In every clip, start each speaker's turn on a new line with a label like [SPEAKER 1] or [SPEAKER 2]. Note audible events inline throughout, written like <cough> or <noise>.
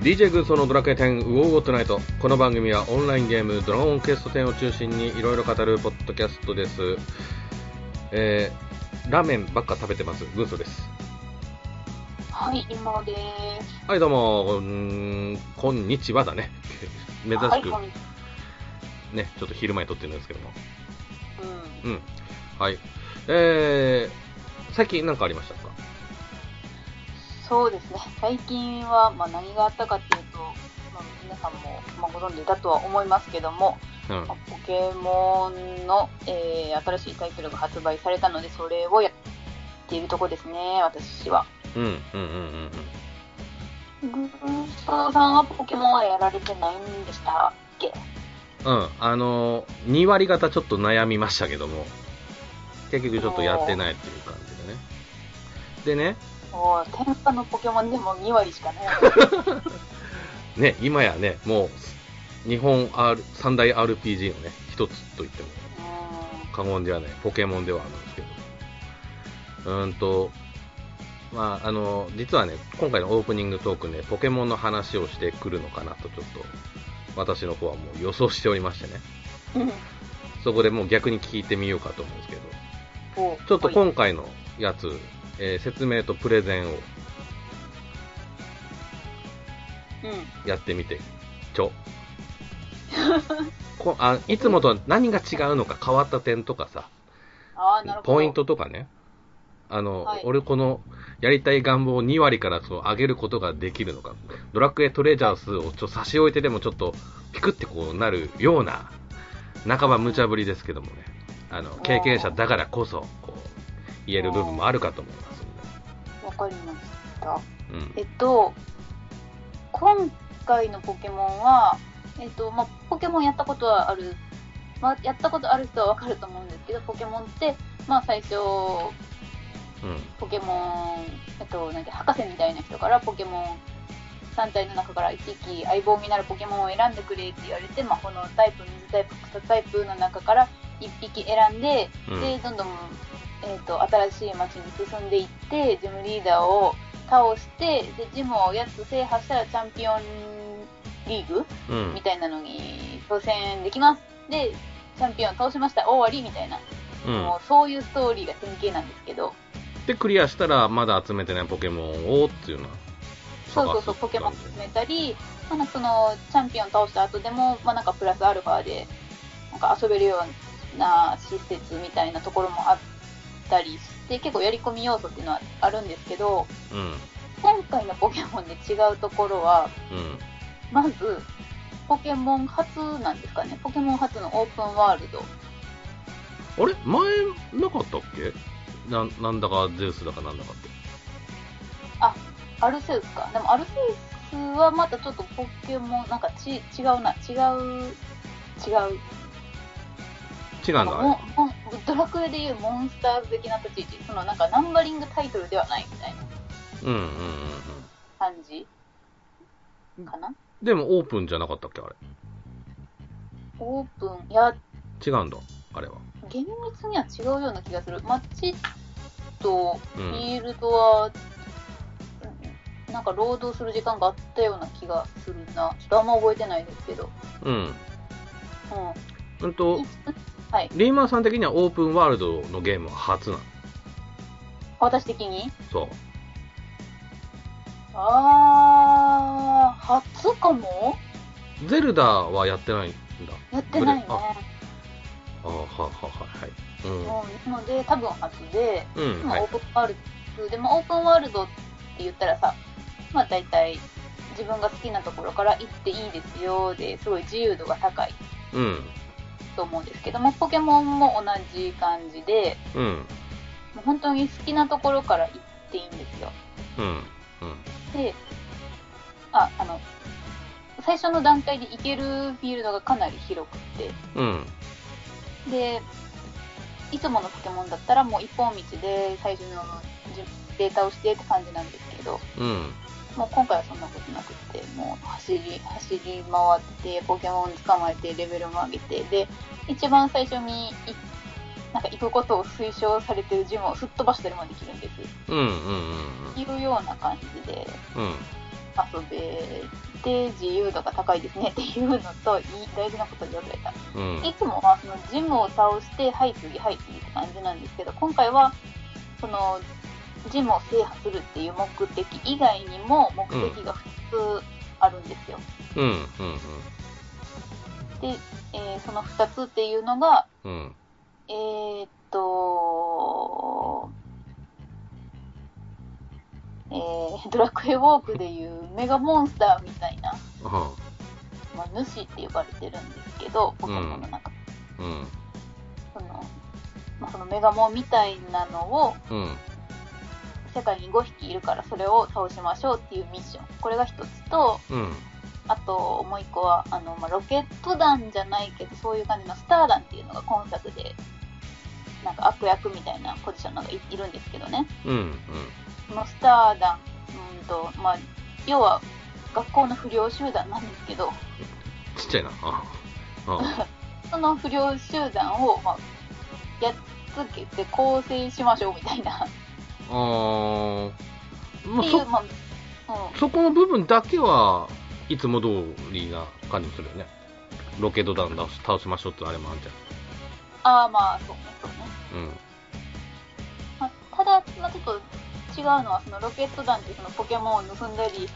[SPEAKER 1] DJ 軍曹のドラクエ10ウォーゴットナイト。この番組はオンラインゲームドラゴンクエスト10を中心にいろいろ語るポッドキャストです。えー、ラーメンばっか食べてます。軍曹です。
[SPEAKER 2] はい、今です。
[SPEAKER 1] はいどうも。んこんにちはだね。珍しく、
[SPEAKER 2] はい、
[SPEAKER 1] ねちょっと昼前に撮ってるんですけども。
[SPEAKER 2] は。
[SPEAKER 1] うん。はい。えー、最近何かありましたか？
[SPEAKER 2] うん。そうですね。最近は、まあ、何があったかっていうと、まあ、皆さんも、まあ、ご存知だとは思いますけども、
[SPEAKER 1] うん
[SPEAKER 2] まあポケモンの、えー新しいタイトルが発売されたので、それをやっているとこですね、私は。
[SPEAKER 1] うんうんうんうんうん
[SPEAKER 2] グーストさんはポケモンはやられてないんでしたっけ？
[SPEAKER 1] うん、あのー、2割方ちょっと悩みましたけども、結局ちょっとやってないっていう感じでね。でね、
[SPEAKER 2] もう、天下のポケモンでも2割しかない。<laughs>
[SPEAKER 1] ね、今やね、もう、日本 R 三大 RPG のね、一つと言っても。
[SPEAKER 2] う
[SPEAKER 1] 過言ではない、ポケモンではあるんですけど。うーんと、まあ、あの、実はね、今回のオープニングトークで、ポケモンの話をしてくるのかなと、ちょっと、私の方はもう予想しておりましてね。そこでもう逆に聞いてみようかと思うんですけど、
[SPEAKER 2] お
[SPEAKER 1] ちょっと
[SPEAKER 2] はい。
[SPEAKER 1] 今回のやつ、えー説明とプレゼンを。
[SPEAKER 2] うん。
[SPEAKER 1] やってみて、ちょ。<laughs> こあいつもと何が違うのか変わった点とかさ。ポイントとかね、あの、
[SPEAKER 2] はい。
[SPEAKER 1] 俺このやりたい願望を2割からその上げることができるのか、ドラクエトレジャースをちょ差し置いてでもちょっとピクってこうなるような、半ば無茶ぶりですけどもね、あの、経験者だからこそ、こう、言える部分もあるかと思いますん
[SPEAKER 2] わかりました。
[SPEAKER 1] で。うん。
[SPEAKER 2] えっと、今回のポケモンは、えっと、まあ、ポケモンやったことはある、まあ、やったことある人はわかると思うんですけど、ポケモンって、まあ、最初、
[SPEAKER 1] うん。
[SPEAKER 2] ポケモン、えっと、なんか博士みたいな人からポケモン3体の中から1匹相棒になるポケモンを選んでくれって言われて、まあ、このタイプ、水タイプ、草タイプの中から1匹選んで、
[SPEAKER 1] うん
[SPEAKER 2] で、どんどん、えっと新しい街に進んでいって、ジムリーダーを倒して、で、ジムをやつ制覇したらチャンピオンリーグ
[SPEAKER 1] うん。
[SPEAKER 2] み。たいなのに挑戦できます。で、チャンピオン倒しました、終わりみたいな、
[SPEAKER 1] うん。
[SPEAKER 2] もうそういうストーリーが典型なんですけど、
[SPEAKER 1] で、クリアしたら、まだ集めてないポケモンをっていうのは、
[SPEAKER 2] そうそうそう、ポケモン集めたり、まあ、なんかその、チャンピオン倒した後でも、まあ、なんかプラスアルファで、なんか遊べるような施設みたいなところもあったりして、結構やり込み要素っていうのはあるんですけど、
[SPEAKER 1] うん。
[SPEAKER 2] 今回のポケモンで違うところは、
[SPEAKER 1] うん。
[SPEAKER 2] まず、ポケモン初なんですかね、ポケモン初のオープンワールド。
[SPEAKER 1] あれ？前なかったっけ？ななんだかゼウスだかなんだかって。
[SPEAKER 2] アルセウスか。でもアルセウスはまたちょっとポケモン、なんかち違うな、違う、違う。
[SPEAKER 1] 違うんだ、
[SPEAKER 2] ドラクエでいうモンスターズ的な立ち位置、そのなんかナンバリングタイトルではないみたいな
[SPEAKER 1] れ。うんうんうんうん。
[SPEAKER 2] 感じかな？
[SPEAKER 1] でもオープンじゃなかったっけあれ。
[SPEAKER 2] オープン、いや、
[SPEAKER 1] 違うんだ、あれは。
[SPEAKER 2] 厳密には違うような気がする。街とフ
[SPEAKER 1] うん
[SPEAKER 2] ィールドは、なんか労働する時間があったような気がするな。ちょっとあんま覚えてないですけど。
[SPEAKER 1] うん。
[SPEAKER 2] うん。
[SPEAKER 1] うんと、
[SPEAKER 2] はい。
[SPEAKER 1] リーマンさん的にはオープンワールドのゲームは初なの？
[SPEAKER 2] 私的に？
[SPEAKER 1] そう。
[SPEAKER 2] あー、初かも？
[SPEAKER 1] ゼルダはやってないんだ。
[SPEAKER 2] やってないね。
[SPEAKER 1] ああははははい。
[SPEAKER 2] うん、なので、多分初で、
[SPEAKER 1] うん。
[SPEAKER 2] オー。プンワールドでもオープンワールドって言ったらさ、まあ大体自分が好きなところから行っていいですよですごい自由度が高い
[SPEAKER 1] うん。
[SPEAKER 2] と思うんですけども、ポケモンも同じ感じで、
[SPEAKER 1] うん。
[SPEAKER 2] もう本当に好きなところから行っていいんですよ。
[SPEAKER 1] うん。うん。
[SPEAKER 2] で、あ、あの、最初の段階で行けるフィールドがかなり広くて、
[SPEAKER 1] うん。
[SPEAKER 2] で、いつものポケモンだったらもう一本道で最初のじデータをしてって感じなんですけど、
[SPEAKER 1] うん。
[SPEAKER 2] もう今回はそんなことなくって、もう走り、走り回って、ポケモン捕まえて、レベルも上げて、で、一番最初にい、なんか行くことを推奨されてるジムをすっ飛ばしたりもできるんです。
[SPEAKER 1] うん。うん。うん。
[SPEAKER 2] いうような感じで、
[SPEAKER 1] うん。
[SPEAKER 2] 遊べて自由度が高いですねっていうのといい大事なことを言われた。
[SPEAKER 1] うん。
[SPEAKER 2] いつもはそのジムを倒して、はい次、はい次って感じなんですけど、今回はそのジムを制覇するっていう目的以外にも目的が2つあるんですよ。
[SPEAKER 1] うん。うん。
[SPEAKER 2] で、えーその2つっていうのが、
[SPEAKER 1] うん。うん。
[SPEAKER 2] えーっと、えードラクエウォークでいうメガモンスターみたいな、
[SPEAKER 1] は
[SPEAKER 2] まあ、主って呼ばれてるんですけど、ポケモンの中で、
[SPEAKER 1] あうん。
[SPEAKER 2] その、まあ、そのメガモンみたいなのを
[SPEAKER 1] うん。
[SPEAKER 2] 世界に5匹いるからそれを倒しましょうっていうミッション。これが一つと、
[SPEAKER 1] うん。
[SPEAKER 2] あともう一個は、あの、まあ、ロケット団じゃないけど、そういう感じのスター団っていうのが今作で、なんか悪役みたいなポジションのがいいるんですけどね。
[SPEAKER 1] うん。
[SPEAKER 2] そのスター団、うんと、まあ、要は学校の不良集団なんですけど、
[SPEAKER 1] ちっちゃいな。ああ。<laughs>
[SPEAKER 2] その不良集団を、まあ、やっつけて構成しましょうみたいな、っ
[SPEAKER 1] あーまあ、そ、
[SPEAKER 2] まあ、うん、
[SPEAKER 1] そこの部分だけはいつも通りな感じもするよね。ロケット弾倒し倒しましょうってあれもあんじ
[SPEAKER 2] ああ、まあ、そうね、そうね。
[SPEAKER 1] ゃん。うん。
[SPEAKER 2] まあ、ただ、まあ、ちょっと違うのは、そのロケット団ってそのポケモンを盗んだり、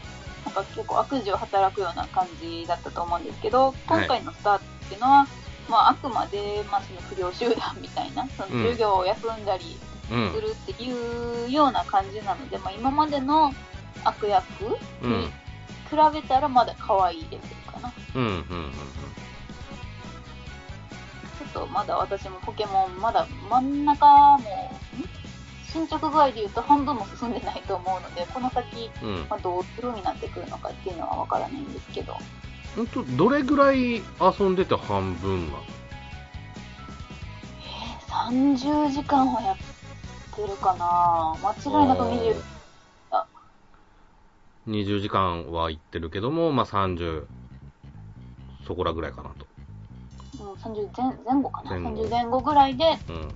[SPEAKER 2] なんか結構悪事を働くような感じだったと思うんですけど、今回のスタートっていうのは、まあ、あくまで、まあ、その不良集団みたいな、その授業を休んだり
[SPEAKER 1] うん
[SPEAKER 2] す。るっていうような感じなので、まあ、今までの悪役
[SPEAKER 1] うん。
[SPEAKER 2] に比べたらまだ可愛いレベルかな。
[SPEAKER 1] うん。うん。うん。
[SPEAKER 2] ちょっとまだ私もポケモン、まだ真ん中も、ん？進捗具合で言うと半分も進んでないと思うので、この先、
[SPEAKER 1] うん。
[SPEAKER 2] まあ、どういう風になってくるのかっていうのはわからないんですけど、
[SPEAKER 1] ほんと、どれぐらい遊んでて半分なの
[SPEAKER 2] えー、30時間はやってるかな。間違いなく20、
[SPEAKER 1] 20時間は行ってるけども、まあ、30そこらぐらいかなと。
[SPEAKER 2] うん、30前前後かな。
[SPEAKER 1] 前後。
[SPEAKER 2] 30前後ぐらいで、
[SPEAKER 1] うん。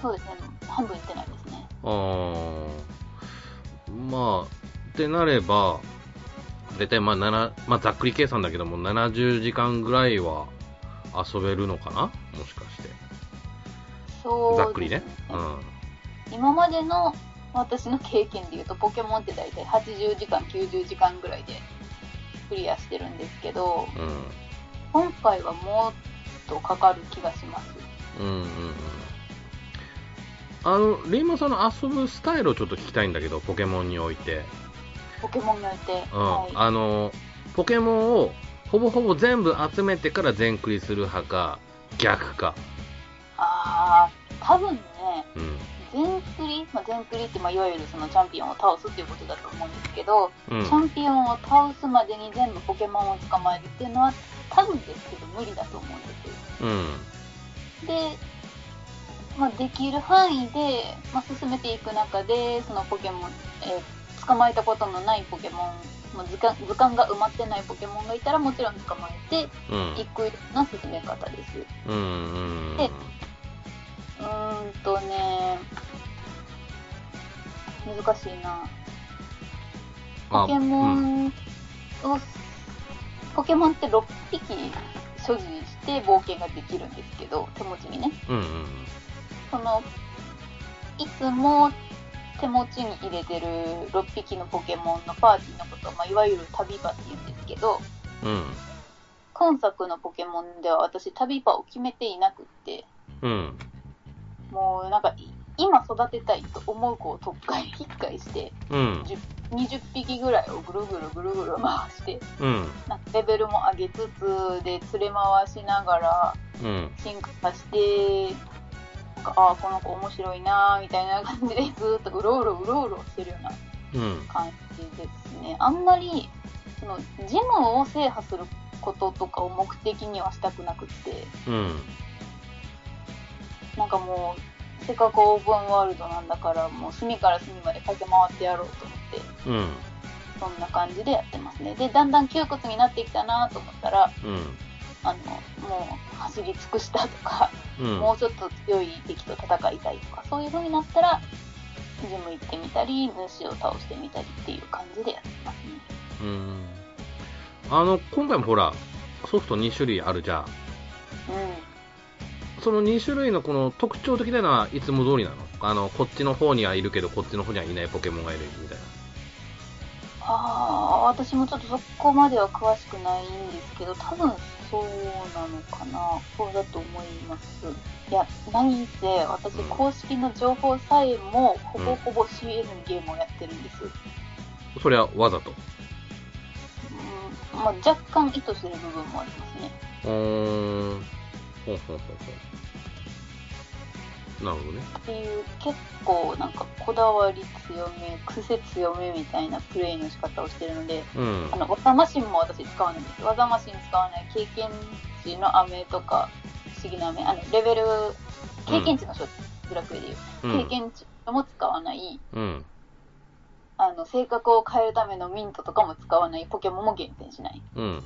[SPEAKER 2] そうですね、半分いってないですね。
[SPEAKER 1] あー。まあ、ってなれば、大体まあ7、まあざっくり計算だけども、70時間ぐらいは遊べるのかな？もしかして。ざっくりね。
[SPEAKER 2] 今までの私の経験で言うと、ポケモンって大体80時間、90時間ぐらいでクリアしてるんですけど、
[SPEAKER 1] うん。うん。
[SPEAKER 2] 今回はもっとかかる気がします。
[SPEAKER 1] うんうんうん。あの、レイマさんの遊ぶスタイルをちょっと聞きたいんだけど、ポケモンにおいて。
[SPEAKER 2] ポケモンにおいて。
[SPEAKER 1] うん。
[SPEAKER 2] はい、
[SPEAKER 1] あの、ポケモンをほぼほぼ全部集めてから全クリする派か、逆か。
[SPEAKER 2] あー、多分ね、
[SPEAKER 1] うん。
[SPEAKER 2] 全クリ、まあ、全クリって、まあ、いわゆるそのチャンピオンを倒すっていうことだと思うんですけど、
[SPEAKER 1] うん
[SPEAKER 2] チ。ャンピオンを倒すまでに全部ポケモンを捕まえるっていうのは、多分ですけど無理だと思うんですよ。
[SPEAKER 1] うん。
[SPEAKER 2] で、まあ、できる範囲で、まあ、進めていく中で、そのポケモン、えー捕まえたことのないポケモン、まあ、図鑑図鑑が埋まってないポケモンがいたらもちろん捕まえて
[SPEAKER 1] うん。
[SPEAKER 2] いくような進め方です。
[SPEAKER 1] うんうん
[SPEAKER 2] でうーんとね、難しいな。ポケモ
[SPEAKER 1] うん
[SPEAKER 2] ンを、ポケモンって6匹所持して冒険ができるんですけど、手持ちにね。
[SPEAKER 1] うんうん
[SPEAKER 2] その、いつも手持ちに入れてる6匹のポケモンのパーティーのことを、まあ、いわゆる旅場って言うんですけど、
[SPEAKER 1] うん
[SPEAKER 2] 今作のポケモンでは私旅場を決めていなくって、
[SPEAKER 1] うん
[SPEAKER 2] もうなんか、い今育てたいと思う子を特会引っかいして、
[SPEAKER 1] うん
[SPEAKER 2] 10 20匹ぐらいをぐるぐるぐるぐる回して、
[SPEAKER 1] うん
[SPEAKER 2] なんかレベルも上げつつ、で、連れ回しながら
[SPEAKER 1] うん
[SPEAKER 2] 進化させて、なんか、ああ、この子面白いなーみたいな感じでずーっとうろうろうろうろしてるような
[SPEAKER 1] うん
[SPEAKER 2] 感じですね。あんまり、その、ジムを制覇することとかを目的にはしたくなくって、
[SPEAKER 1] うん
[SPEAKER 2] なんかもう、せっかくオープンワールドなんだから、もう隅から隅まで駆け回ってやろうと思って、
[SPEAKER 1] うん
[SPEAKER 2] そんな感じでやってますね。で、だんだん窮屈になってきたなと思ったら、
[SPEAKER 1] うん
[SPEAKER 2] あの、もう走り尽くしたとか、
[SPEAKER 1] うん
[SPEAKER 2] もうちょっと強い敵と戦いたいとか、そういう風になったら、ジム行ってみたり、主を倒してみたりっていう感じでやってますね。
[SPEAKER 1] うん。あの、今回もほら、ソフト2種類あるじゃん。
[SPEAKER 2] うん。
[SPEAKER 1] その2種類のこの特徴的なのはいつも通りなの？あの、こっちの方にはいるけど、こっちの方にはいないポケモンがいるみたいな。
[SPEAKER 2] ああ、私もちょっとそこまでは詳しくないんですけど、多分そうなのかな。そうだと思います。いや、何せ、私、
[SPEAKER 1] うん
[SPEAKER 2] 公式の情報さえも、ほぼほぼのゲームをやってるんです。
[SPEAKER 1] それはわざと。
[SPEAKER 2] うん、まあ、若干意図する部分もありますね。
[SPEAKER 1] うーん。ほんほんほんほん。なるほどね。
[SPEAKER 2] っていう、結構なんかこだわり強め、癖強めみたいなプレイの仕方をしてるので、
[SPEAKER 1] うん
[SPEAKER 2] あ。の、技マシンも私使わないんです。技マシン使わない経験値の飴とか、不思議な飴、あの、レベル、経験値の書、ブラクエでいう、
[SPEAKER 1] うん
[SPEAKER 2] 経験値も使わない、
[SPEAKER 1] うん。
[SPEAKER 2] あの、性格を変えるためのミントとかも使わない、ポケモンも減点しない。
[SPEAKER 1] うん。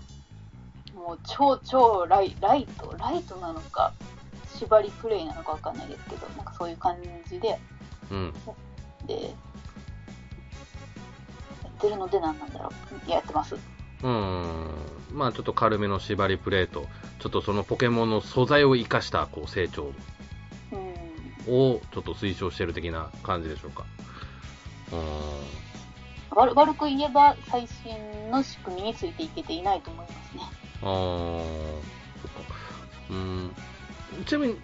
[SPEAKER 2] もう超超ライライト、ライトなのか、縛りプレイなのかわかんないですけど、なんかそういう感じで、
[SPEAKER 1] うん。
[SPEAKER 2] で、やってるので何なんだろう。やってます。
[SPEAKER 1] うーん。まあちょっと軽めの縛りプレーと、ちょっとそのポケモンの素材を生かしたこう成長
[SPEAKER 2] うん。
[SPEAKER 1] をちょっと推奨してる的な感じでしょうか。うーん。
[SPEAKER 2] 悪悪く言えば最新の仕組みについていけていないと思いますね。
[SPEAKER 1] あー、そっか。うーん。ちなみに、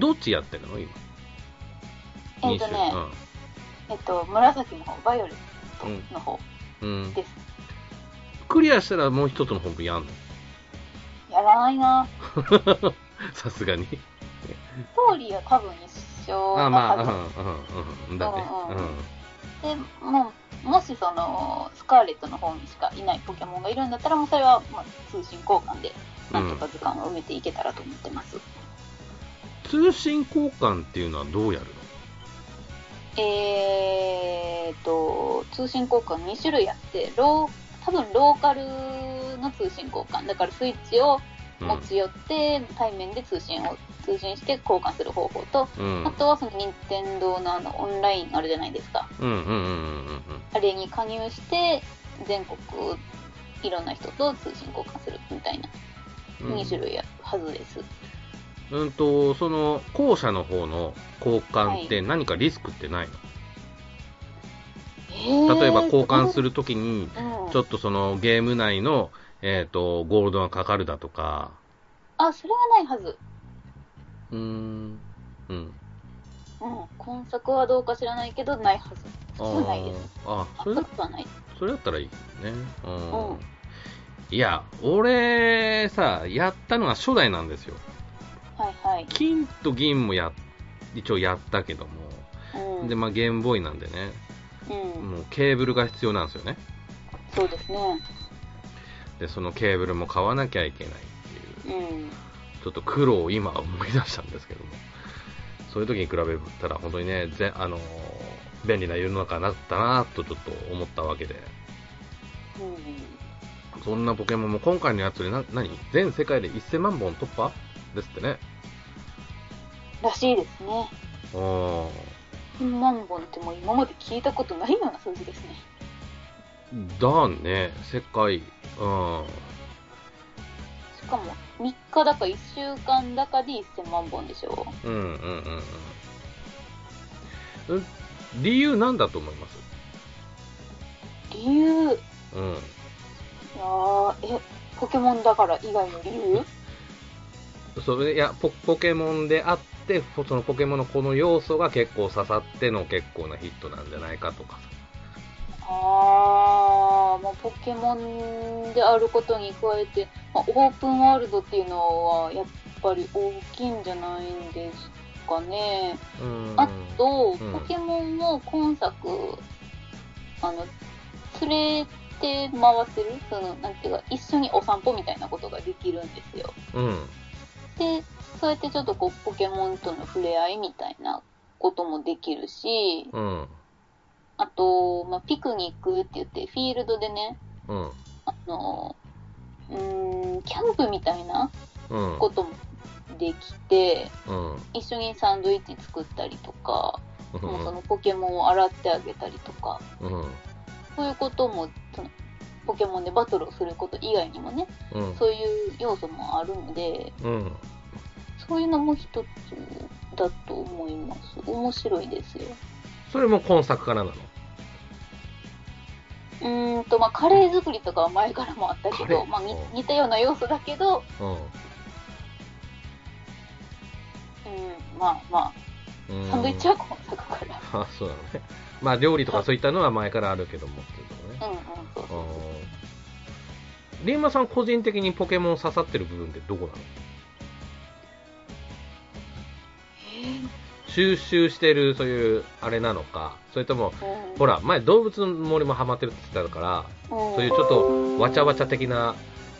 [SPEAKER 1] どっちやってるの？今。
[SPEAKER 2] えっ、とね、
[SPEAKER 1] 二
[SPEAKER 2] えっと、紫の方、バイオレットの方
[SPEAKER 1] 種うん。うん。
[SPEAKER 2] です。
[SPEAKER 1] クリアしたらもう一つの本部やんの？
[SPEAKER 2] やらないな <laughs>
[SPEAKER 1] さすがに。
[SPEAKER 2] ストーリーは多分一緒な
[SPEAKER 1] あまあ。うん、うん、うん。だね。
[SPEAKER 2] うんうん
[SPEAKER 1] うん。
[SPEAKER 2] で、もう、もしその、スカーレットの方にしかいないポケモンがいるんだったら、もうそれは、まあ、通信交換で、なんとか図鑑を埋めていけたらと思ってます。
[SPEAKER 1] 通信交換っていうのはどうやるの？
[SPEAKER 2] えーと、通信交換2種類あって、ロー、多分ローカルの通信交換。だからスイッチを
[SPEAKER 1] うん
[SPEAKER 2] 持ち寄って、対面で通信を、通信して交換する方法と、
[SPEAKER 1] うん。
[SPEAKER 2] あとはその任天堂のあの、オンラインあるじゃないですか。
[SPEAKER 1] うんうんうんうんうん
[SPEAKER 2] あれに加入して、全国いろんな人と通信交換するみたいな
[SPEAKER 1] うん。
[SPEAKER 2] 2種類あるはずです。
[SPEAKER 1] うんと、その、後者の方の交換って何かリスクってないの、例えば交換す
[SPEAKER 2] る、
[SPEAKER 1] るときに、
[SPEAKER 2] うん
[SPEAKER 1] ちょっとそのゲーム内の、えっ、と、ゴールドがかかるだとか、
[SPEAKER 2] あ、それはないはず。
[SPEAKER 1] うーん、うん。
[SPEAKER 2] うん。今作はどうか知らないけど、ないはず。
[SPEAKER 1] あ
[SPEAKER 2] 普通ないです。
[SPEAKER 1] あ、それだ
[SPEAKER 2] あったことはない。
[SPEAKER 1] それだったらいいね。うん。
[SPEAKER 2] うん
[SPEAKER 1] いや、俺、さ、やったのは初代なんですよ。
[SPEAKER 2] はいはい。
[SPEAKER 1] 金と銀もや、一応やったけども、
[SPEAKER 2] うん。
[SPEAKER 1] で、まあ、ゲームボーイなんでね、
[SPEAKER 2] うん。
[SPEAKER 1] もうケーブルが必要なんですよね。
[SPEAKER 2] そうですね。
[SPEAKER 1] で、そのケーブルも買わなきゃいけないっていう、
[SPEAKER 2] うん。
[SPEAKER 1] ちょっと苦労を今思い出したんですけども、そういう時に比べたら本当にね、ぜあのー便利な世の中になったなとちょっと思ったわけで、
[SPEAKER 2] うん。
[SPEAKER 1] そんなポケモンも今回のやつでな、何？全世界で1000万本突破？ですってね。
[SPEAKER 2] らしいですね。
[SPEAKER 1] あー
[SPEAKER 2] 1000万本ってもう今まで聞いたことないような数字ですね。
[SPEAKER 1] だね、世界、うん。
[SPEAKER 2] しかも、3日だか1週間だかで1000万本でしょ
[SPEAKER 1] うんうんうんうん。うん理由なんだと思います？
[SPEAKER 2] 理由、い
[SPEAKER 1] うん。
[SPEAKER 2] やー、え、ポケモンだから以外の理由？<laughs>
[SPEAKER 1] それいやポ、ポケモンであって、そのポケモンのこの要素が結構刺さっての結構なヒットなんじゃないかとかさ。
[SPEAKER 2] あー、まあ、ポケモンであることに加えて、まあ、オープンワールドっていうのはやっぱり大きいんじゃないんですかね。
[SPEAKER 1] うん。
[SPEAKER 2] あと、
[SPEAKER 1] うん
[SPEAKER 2] ポケモンを今作、あの、連れて回せる？その、なんていうか、一緒にお散歩みたいなことができるんですよ。
[SPEAKER 1] うん。
[SPEAKER 2] で、そうやってちょっとこう、ポケモンとの触れ合いみたいなこともできるし、
[SPEAKER 1] うん。
[SPEAKER 2] あと、まあ、ピクニックって言って、フィールドでね、
[SPEAKER 1] うん。
[SPEAKER 2] あの、うーん、キャンプみたいな
[SPEAKER 1] うん。
[SPEAKER 2] こともできて、
[SPEAKER 1] うん。
[SPEAKER 2] 一緒にサンドイッチ作ったりとか、
[SPEAKER 1] うん
[SPEAKER 2] もうそのポケモンを洗ってあげたりとか、
[SPEAKER 1] うん。
[SPEAKER 2] そういうことも、そのポケモンでバトルをすること以外にもね、
[SPEAKER 1] うん。
[SPEAKER 2] そういう要素もあるので、
[SPEAKER 1] うん。
[SPEAKER 2] そういうのも一つだと思います。面白いですよ。
[SPEAKER 1] それも今作からなの？
[SPEAKER 2] うーんと、まあ、カレー作りとかは前からもあったけど、まあ、似たような要素だけど、
[SPEAKER 1] うん。
[SPEAKER 2] うん、まあま
[SPEAKER 1] うん
[SPEAKER 2] あ、サンドイッチは今作から。
[SPEAKER 1] あ、そうなのね。まあ、料理とかそういったのは前からあるけどもっていうね。
[SPEAKER 2] うんうん、そうそう。
[SPEAKER 1] うんリンマさん個人的にポケモン刺さってる部分ってどこなの？収集してるそういうあれなのかそれとも
[SPEAKER 2] うん
[SPEAKER 1] ほら前動物の森もハマってるって言ってたから
[SPEAKER 2] うん
[SPEAKER 1] そういうちょっとわちゃわちゃ的な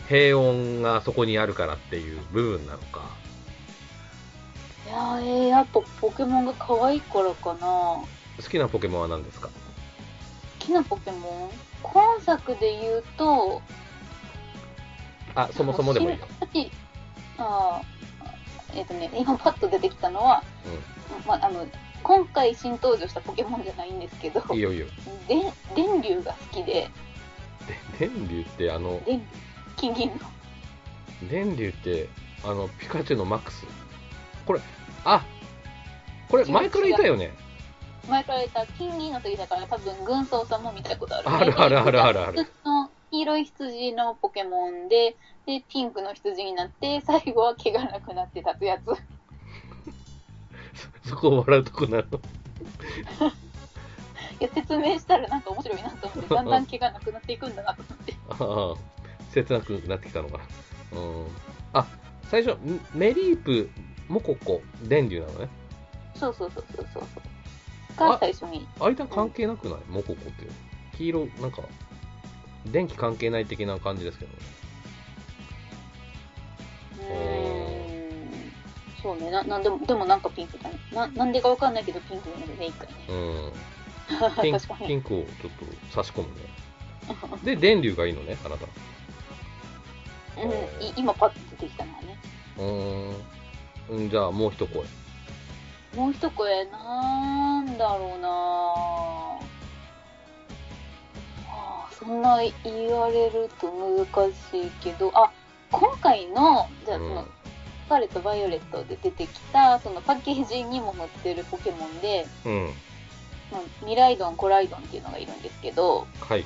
[SPEAKER 1] 平穏がそこにあるからっていう部分なのか。
[SPEAKER 2] いやー、えーやっぱポケモンが可愛いからかな。好
[SPEAKER 1] 好きなポケモンは何ですか？
[SPEAKER 2] きなポケモン？今作で言うと、
[SPEAKER 1] あそもそもでもいいよ、
[SPEAKER 2] 新あーえっ、とね、今パッと出てきたのは、まあ、あの、今回新登場したポケモンじゃないんですけど、
[SPEAKER 1] うん、いいよいいよ。
[SPEAKER 2] で電流が好きで、
[SPEAKER 1] で電流ってあの
[SPEAKER 2] 電金銀の。
[SPEAKER 1] 電流ってあのピカチュウのマックス。これあこれ前からいたよね。
[SPEAKER 2] 前から言った金銀の時だから多分軍曹さんも見たことある、
[SPEAKER 1] あるあるあるあるある。
[SPEAKER 2] の黄色い羊のポケモンで、で、ピンクの羊になって、最後は毛がなくなって立つやつ。
[SPEAKER 1] そそこを笑うとこなの？
[SPEAKER 2] いや、説明したらなんか面白いなと思って、<laughs> だんだん毛がなくなっていくんだなと思って。
[SPEAKER 1] ああ、切なくなってきたのかな。うん。あ、最初、んメリープ、モココ、電流なのね？
[SPEAKER 2] そうそうそうそうそうそう。が最初に。
[SPEAKER 1] 間関係なくない？モココって。黄色、なんか、電気関係ない的な感じですけどね。
[SPEAKER 2] うーん。そうね、な、なんでも、でもなんかピンクだね。な、なんでかわかんないけどピンクなので、一回ね。
[SPEAKER 1] うん。<laughs> ピン。ピンクをちょっと差し込むね。で、電流がいいのね、あなた。
[SPEAKER 2] うん、い今パッと出てきたのはね。
[SPEAKER 1] うーん。うんじゃあ、もう一声。
[SPEAKER 2] もう一声、なんだろうなはあ、そんな言われると難しいけど、あ、今回の、じゃあその、
[SPEAKER 1] うん
[SPEAKER 2] スカーレット・バイオレットで出てきた、そのパッケージにも載ってるポケモンで、
[SPEAKER 1] うん。
[SPEAKER 2] まあミライドン、コライドンっていうのがいるんですけど、
[SPEAKER 1] はい。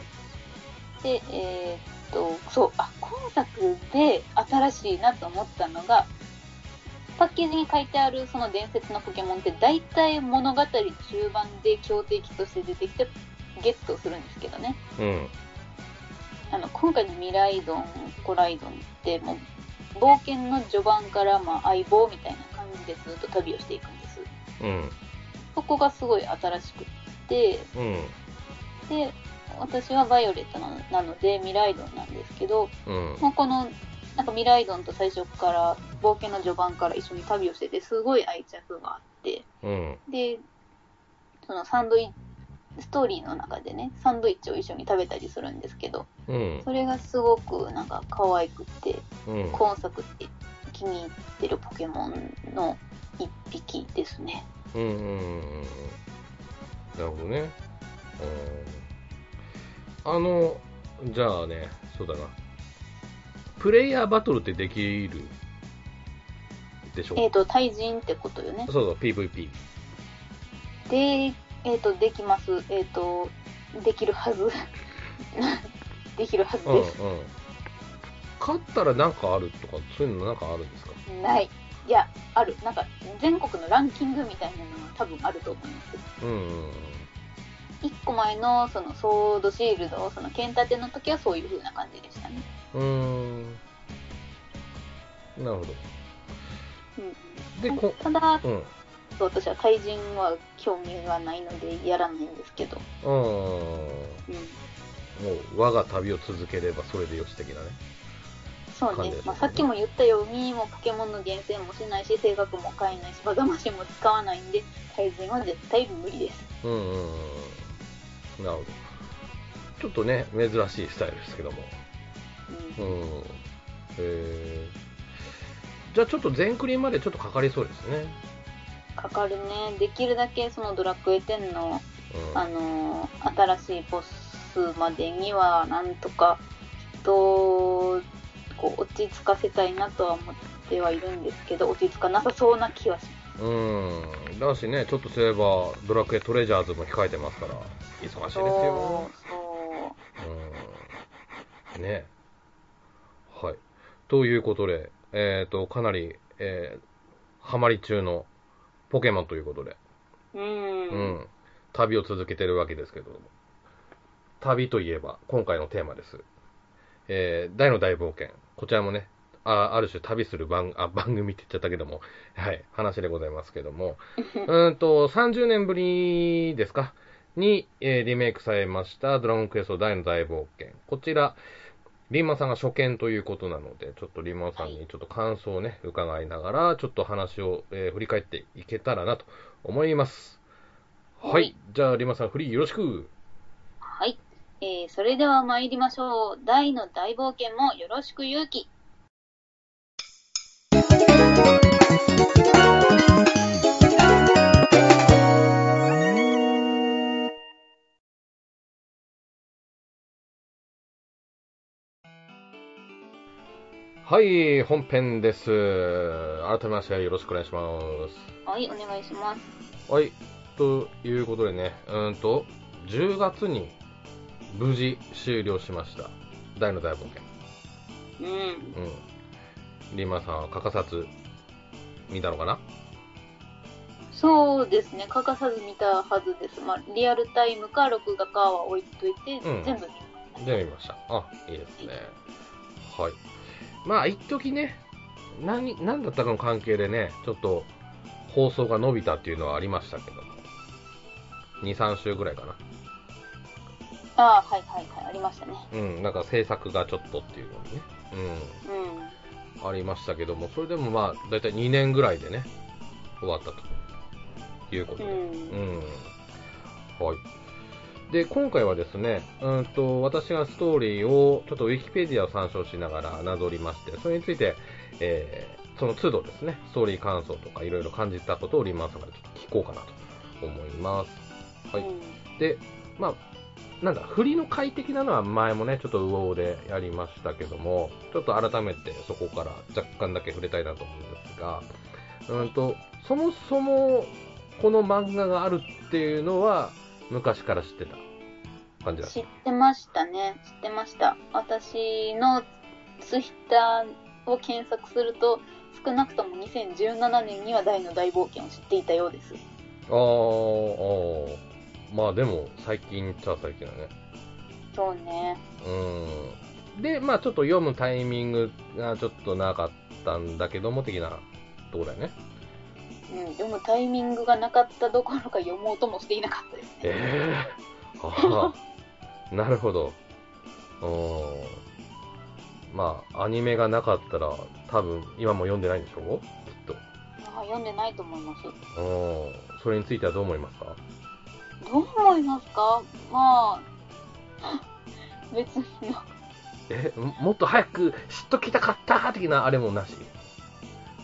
[SPEAKER 2] で、えーっと、そう、あ、今作で新しいなと思ったのが、パッケージに書いてあるその伝説のポケモンって大体物語中盤で強敵として出てきてゲットするんですけどね。
[SPEAKER 1] うん。
[SPEAKER 2] あの、今回のミライドン、コライドンってもう冒険の序盤からまあ相棒みたいな感じでずっと旅をしていくんです。
[SPEAKER 1] うん。
[SPEAKER 2] そこがすごい新しくって、
[SPEAKER 1] うん。
[SPEAKER 2] で、私はバイオレットなのでミライドンなんですけど、
[SPEAKER 1] うん。
[SPEAKER 2] まあ、この、なんかミライドンと最初から、冒険の序盤から一緒に旅をしてて、すごい愛着があって、
[SPEAKER 1] うん。
[SPEAKER 2] で、そのサンドイッチ、ストーリーの中でね、サンドイッチを一緒に食べたりするんですけど、
[SPEAKER 1] うん。
[SPEAKER 2] それがすごくなんか可愛くって、
[SPEAKER 1] うん。
[SPEAKER 2] 今作って気に入ってるポケモンの一匹ですね。
[SPEAKER 1] うんうんなるほどね。うんあの、じゃあね、そうだな。プレイヤーバトルってできる？でしょ
[SPEAKER 2] えっ、と、対人ってことよね
[SPEAKER 1] そう。そう、PVP。
[SPEAKER 2] で、えっ、と、できます。えっ、と、できるはず。<laughs> できるはず
[SPEAKER 1] うんうん
[SPEAKER 2] です。。
[SPEAKER 1] 勝ったらなんかあるとか、そういうのなんかあるんですか？
[SPEAKER 2] ない。いや、ある。なんか、全国のランキングみたいなのは多分あると思います。
[SPEAKER 1] うんうん
[SPEAKER 2] 一個前の、その、ソードシールド、その、剣立ての時はそういう風な感じでしたね。
[SPEAKER 1] うん。うーん。なるほど。
[SPEAKER 2] うん。
[SPEAKER 1] で、こ、
[SPEAKER 2] ただ、
[SPEAKER 1] うん。
[SPEAKER 2] 私は対人は興味がないので、やらないんですけど。
[SPEAKER 1] うん。も
[SPEAKER 2] う
[SPEAKER 1] 我が旅を続ければそれでよし的なね。
[SPEAKER 2] そうね
[SPEAKER 1] ね
[SPEAKER 2] まあ、さっきも言ったように、もうポケモンの厳選もしないし、性格も変えないし、技マシンも使わないんで、対人は絶対無理です。
[SPEAKER 1] うんうんうん。なるほど。ちょっとね、珍しいスタイルですけども。
[SPEAKER 2] うん
[SPEAKER 1] うん。えー、じゃあちょっと全クリまでちょっとかかりそうですね。
[SPEAKER 2] かかるね。できるだけそのドラクエ10の、
[SPEAKER 1] うん。
[SPEAKER 2] あのー新しいボスまでには、なんとか人をこう落ち着かせたいなとは思ってはいるんですけど、落ち着かなさそうな気はします。
[SPEAKER 1] うん。だしね、ちょっとすれば、ドラクエトレジャーズも控えてますから、忙しいです
[SPEAKER 2] そう
[SPEAKER 1] よ。
[SPEAKER 2] そう。
[SPEAKER 1] うん。ね。はい。ということで、えっ、と、かなり、えー、ハマり中のポケモンということで、
[SPEAKER 2] うん。
[SPEAKER 1] うん。旅を続けてるわけですけども。旅といえば、今回のテーマです。えー、大の大冒険。こちらもね、あある種旅する番あ番組って言っちゃったけども、はい、話でございますけども、<laughs> うーんと、30年ぶりですか？に、えーリメイクされました、ドラゴンクエスト大の大冒険。こちら、リンマンさんが初見ということなので、ちょっとリンマンさんにちょっと感想をね、伺いながら、ちょっと話を、えー振り返っていけたらなと思います。はい。
[SPEAKER 2] はい
[SPEAKER 1] じゃあ、リンマンさん、フリーよろしく。
[SPEAKER 2] はい。えー、それでは参りましょう。大の大冒険もよろしく勇気。
[SPEAKER 1] はい、本編です。改めましてよろしくお願いしま
[SPEAKER 2] はい、お願いします。
[SPEAKER 1] す。はい、ということでね、うーんと、10月に無事終了しました。大の大冒険。
[SPEAKER 2] うん。
[SPEAKER 1] うん。リンマンさんは欠かさず見たのかな？
[SPEAKER 2] そうですね、欠かさず見たはずです。まあ、リアルタイムか録画かは置いといて、
[SPEAKER 1] うん
[SPEAKER 2] 全部見
[SPEAKER 1] で、見ました。あ、いいですね。はい。まあ、一時ね、何、何だったかの関係でね、ちょっと放送が伸びたっていうのはありましたけども。2、3週ぐらいかな。
[SPEAKER 2] ああ、はいはいはい、ありましたね。
[SPEAKER 1] うん、なんか制作がちょっとっていうのにね。
[SPEAKER 2] うん。
[SPEAKER 1] うん、ありましたけども、それでもまあ、だいたい2年ぐらいでね、終わったということで。
[SPEAKER 2] うん。
[SPEAKER 1] うん。はい。で、今回はですね、うんと、私がストーリーを、ちょっとウィキペディアを参照しながらなぞりまして、それについて、えー、その都度ですね、ストーリー感想とかいろいろ感じたことをリンマンさんからちょっと聞こうかなと思います。はい。
[SPEAKER 2] うん
[SPEAKER 1] で、まあ、なんだ、振りの快適なのは前もね、ちょっとウオーでやりましたけども、ちょっと改めてそこから若干だけ触れたいなと思うんですが、うんと、そもそもこの漫画があるっていうのは昔から知ってた感じだ
[SPEAKER 2] 知ってましたね。知ってました。私のツイッターを検索すると、少なくとも2017年には大の大冒険を知っていたようです。
[SPEAKER 1] あーあー、まあでも最近っちゃ最近だね。
[SPEAKER 2] そうね。
[SPEAKER 1] うん。で、まあちょっと読むタイミングがちょっとなかったんだけども、的なところだよね。
[SPEAKER 2] うん、読むタイミングがなかったどころか読もうともしていなかったですね。
[SPEAKER 1] ええああ、<laughs> なるほど。うん。まあ、アニメがなかったら、多分、今も読んでないんでしょ？うきっと。
[SPEAKER 2] あ読んでないと思います。
[SPEAKER 1] うん。それについてはどう思いますか？
[SPEAKER 2] どう思いますか？まあ、<laughs> 別にな
[SPEAKER 1] え、ももっと早く知っときたかった的なあれもなし？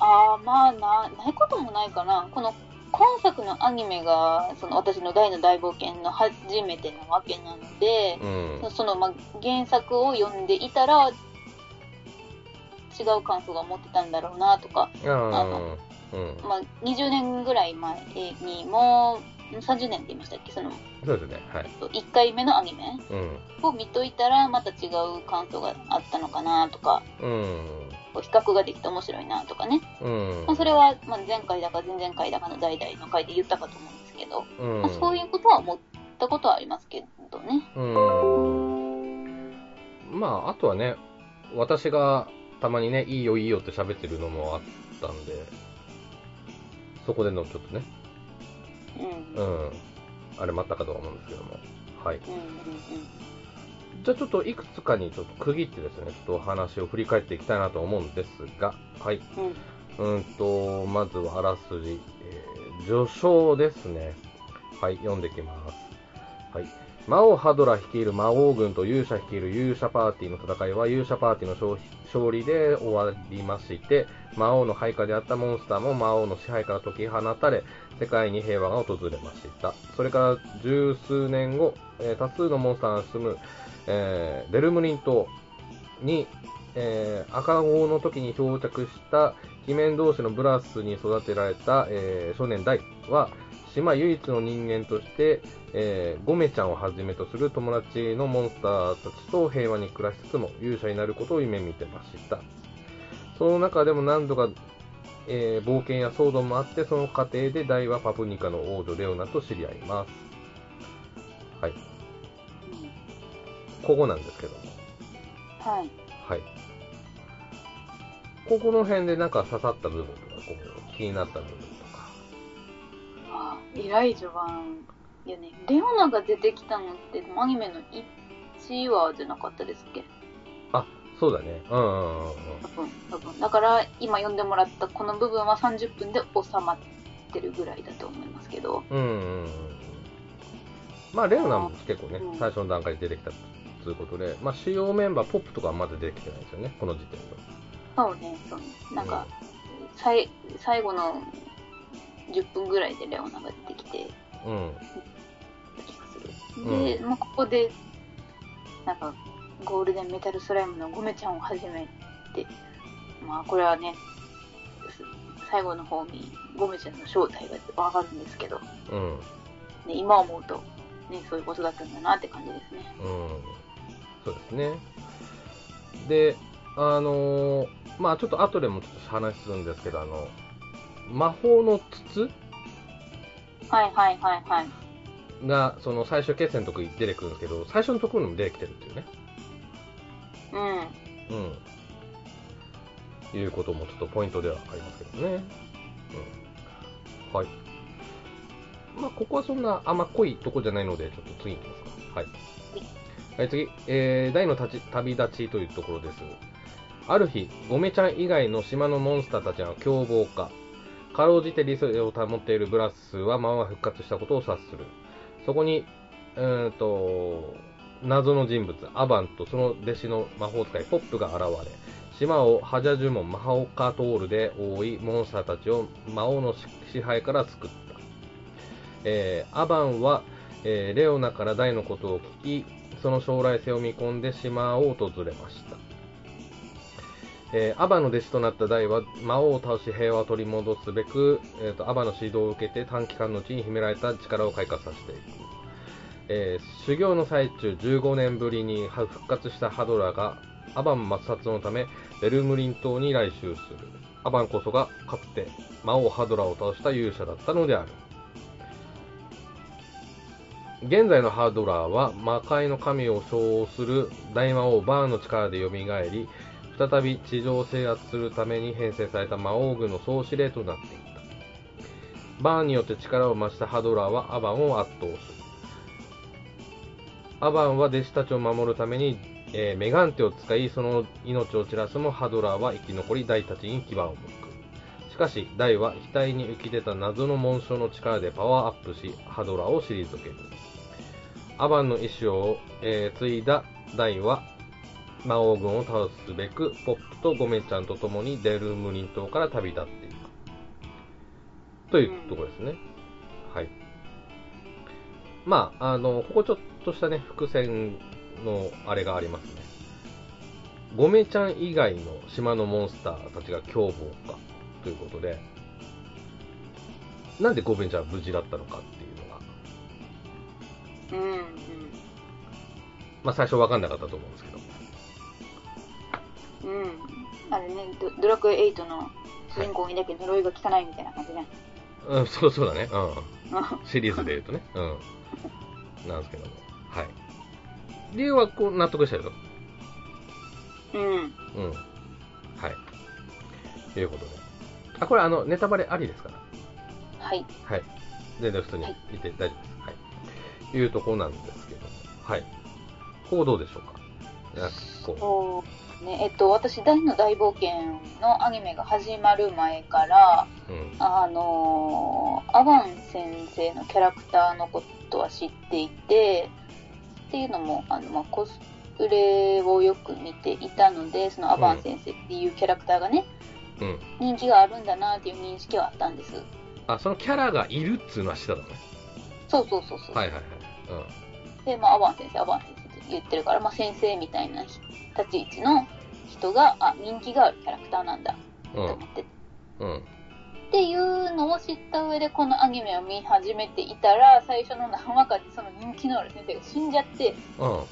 [SPEAKER 2] ああ、まあな、ないこともないかな。この今作のアニメが、その私の大の大冒険の初めてなわけなので、
[SPEAKER 1] うん。
[SPEAKER 2] その、まあ、原作を読んでいたら、違う感想が持ってたんだろうなとか、
[SPEAKER 1] あーうん。
[SPEAKER 2] まあ、20年ぐらい前にも、30年って言いましたっけ？その、
[SPEAKER 1] そうですね。はい。
[SPEAKER 2] 1回目のアニメ？
[SPEAKER 1] うん。
[SPEAKER 2] を見といたら、また違う感想があったのかなとか、
[SPEAKER 1] うん。
[SPEAKER 2] 比較ができて面白いなとかね。
[SPEAKER 1] うん
[SPEAKER 2] まあ、それは、まあ、前回だか前々回だかの代々の回で言ったかと思うんですけど、
[SPEAKER 1] うん
[SPEAKER 2] まあ、そういうことは思ったことはありますけどね。
[SPEAKER 1] うん。まあ、あとはね、私がたまにね、いいよいいよって喋ってるのもあったんで、そこでのちょっとね、
[SPEAKER 2] うん。うん
[SPEAKER 1] うん、あれもあったかとは思うんですけども。はい。
[SPEAKER 2] うんうん
[SPEAKER 1] じゃあちょっといくつかにちょっと区切ってですね、ちょっとお話を振り返っていきたいなと思うんですが、はい。
[SPEAKER 2] うん。うん。
[SPEAKER 1] うんと、まずはあらすじ、えー序章ですね。はい、読んできます。はい。魔王ハドラ率いる魔王軍と勇者率いる勇者パーティーの戦いは勇者パーティーの勝利で終わりまして、魔王の配下であったモンスターも魔王の支配から解き放たれ、世界に平和が訪れました。それから十数年後、えー、多数のモンスターが住む、えー、デルムリン島に、えー、赤王の時に到着した鬼面同士のブラスに育てられた、えー、少年ダイは、島唯一の人間として、えー、ゴメちゃんをはじめとする友達のモンスターたちと平和に暮らしつつも勇者になることを夢見てました。その中でも何度か、えー、冒険や騒動もあって、その過程で大はパプニカの王女レオナと知り合います。はい。ここなんですけども。
[SPEAKER 2] はい。
[SPEAKER 1] はい。ここの辺でなんか刺さった部分とか、こう気になった部分と
[SPEAKER 2] えらい序盤。いやね、レオナが出てきたのって、アニメの1話じゃなかったですっけ？
[SPEAKER 1] あ、そうだね。うんうんうんうん。
[SPEAKER 2] 多分、多分。だから、今読んでもらったこの部分は30分で収まってるぐらいだと思いますけど。
[SPEAKER 1] うんうんうん。まあ、レオナも結構ね、最初の段階で出てきたということで、まあ、主要メンバー、ポップとかはまだ出てきてないですよね、この時点で。
[SPEAKER 2] そうね、そうね。なんか、うん、さい最後の10分ぐらいでレオナが出てきて、
[SPEAKER 1] うん。
[SPEAKER 2] で、うん、まあ、ここで、なんか、ゴールデンメタルスライムのゴメちゃんを始めて、まあ、これはね、最後の方にゴメちゃんの正体がわかるんですけど、
[SPEAKER 1] うん。
[SPEAKER 2] ね、今思うと、ね、そういうことだったんだなって感じですね。
[SPEAKER 1] うん。そうですね。で、あのー、まあちょっと後でもちょっと話するんですけど、あの、魔法の筒？
[SPEAKER 2] はいはいはいはい。
[SPEAKER 1] が、その最初決戦のとこに出てくるんですけど、最初のところにも出てきてるっていうね。
[SPEAKER 2] うん。う
[SPEAKER 1] ん。いうこともちょっとポイントではありますけどね。うん。はい。まあ、ここはそんなあんま濃いとこじゃないので、ちょっと次に行きますか。はい。はい、次。えー、大の立ち旅立ちというところです。ある日、ゴメちゃん以外の島のモンスターたちが凶暴化。かろうじて理性を保っているブラスはまま復活したことを察する。そこに、うんと、謎の人物、アバンとその弟子の魔法使い、ポップが現れ、島をハジャジュモン、マハオカトールで覆い、モンスターたちを魔王の支配から救った。えー、アバンは、えー、レオナから大のことを聞き、その将来性を見込んで島を訪れました。えー、アバの弟子となったダイは魔王を倒し平和を取り戻すべく、えーと、アバの指導を受けて短期間のうちに秘められた力を開花させていく、えー、修行の最中15年ぶりに復活したハドラがアバン抹殺のためベルムリン島に来襲する。アバンこそがかつて魔王ハドラを倒した勇者だったのである。現在のハドラーは魔界の神を称する大魔王バーンの力で蘇り再び地上を制圧するために編成された魔王軍の総司令となっていた。バーンによって力を増したハドラーはアバンを圧倒する。アバンは弟子たちを守るために、えー、メガンテを使い、その命を散らすもハドラーは生き残り、ダイたちに牙を向く。しかし、ダイは額に浮き出た謎の紋章の力でパワーアップし、ハドラーを退ける。アバンの意志を、えー、継いだダイは魔王軍を倒すべく、ポップとゴメちゃんと共にデルムリン島から旅立っていく。というところですね。はい。まあ、あの、ここちょっとしたね、伏線のあれがありますね。ゴメちゃん以外の島のモンスターたちが凶暴化ということで、なんでゴメちゃん無事だったのかって
[SPEAKER 2] いうのが、うん、うん。
[SPEAKER 1] まあ最初分かんなかったと思うんですけど。
[SPEAKER 2] うん。あれね、ドドラクエ8の主人公にだけ呪いが効かないみたいな感じね。
[SPEAKER 1] うん、そうそうだね。うん。<laughs> シリーズで言うとね。うん。なんですけども。はい。理由はこう納得したよ。
[SPEAKER 2] うん。うん。はい。
[SPEAKER 1] ということで。あ、これあの、ネタバレありですから。
[SPEAKER 2] はい。
[SPEAKER 1] はい。全然普通に見て大丈夫です。はい。いうとこなんですけども。はい。ここどうでしょうか？
[SPEAKER 2] こう。ね、えっと、私、大の大冒険のアニメが始まる前から、
[SPEAKER 1] うん、
[SPEAKER 2] あのアバン先生のキャラクターのことは知っていて、っていうのも、あのまあ、コスプレをよく見ていたので、そのアバン先生っていうキャラクターがね、
[SPEAKER 1] うん。
[SPEAKER 2] 人気があるんだなっていう認識はあったんです。
[SPEAKER 1] あ、そのキャラがいるっつうのは知ってたのね。
[SPEAKER 2] そうそうそうそう。
[SPEAKER 1] はいはいはい。
[SPEAKER 2] で、まあ、アバン先生、アバン先言ってるから、まあ、先生みたいな立ち位置の人が、あ、人気があるキャラクターなんだ
[SPEAKER 1] うん。
[SPEAKER 2] と思って。
[SPEAKER 1] うん。うん。
[SPEAKER 2] っていうのを知った上で、このアニメを見始めていたら、最初の何話かでその人気のある先生が死んじゃって、
[SPEAKER 1] うん。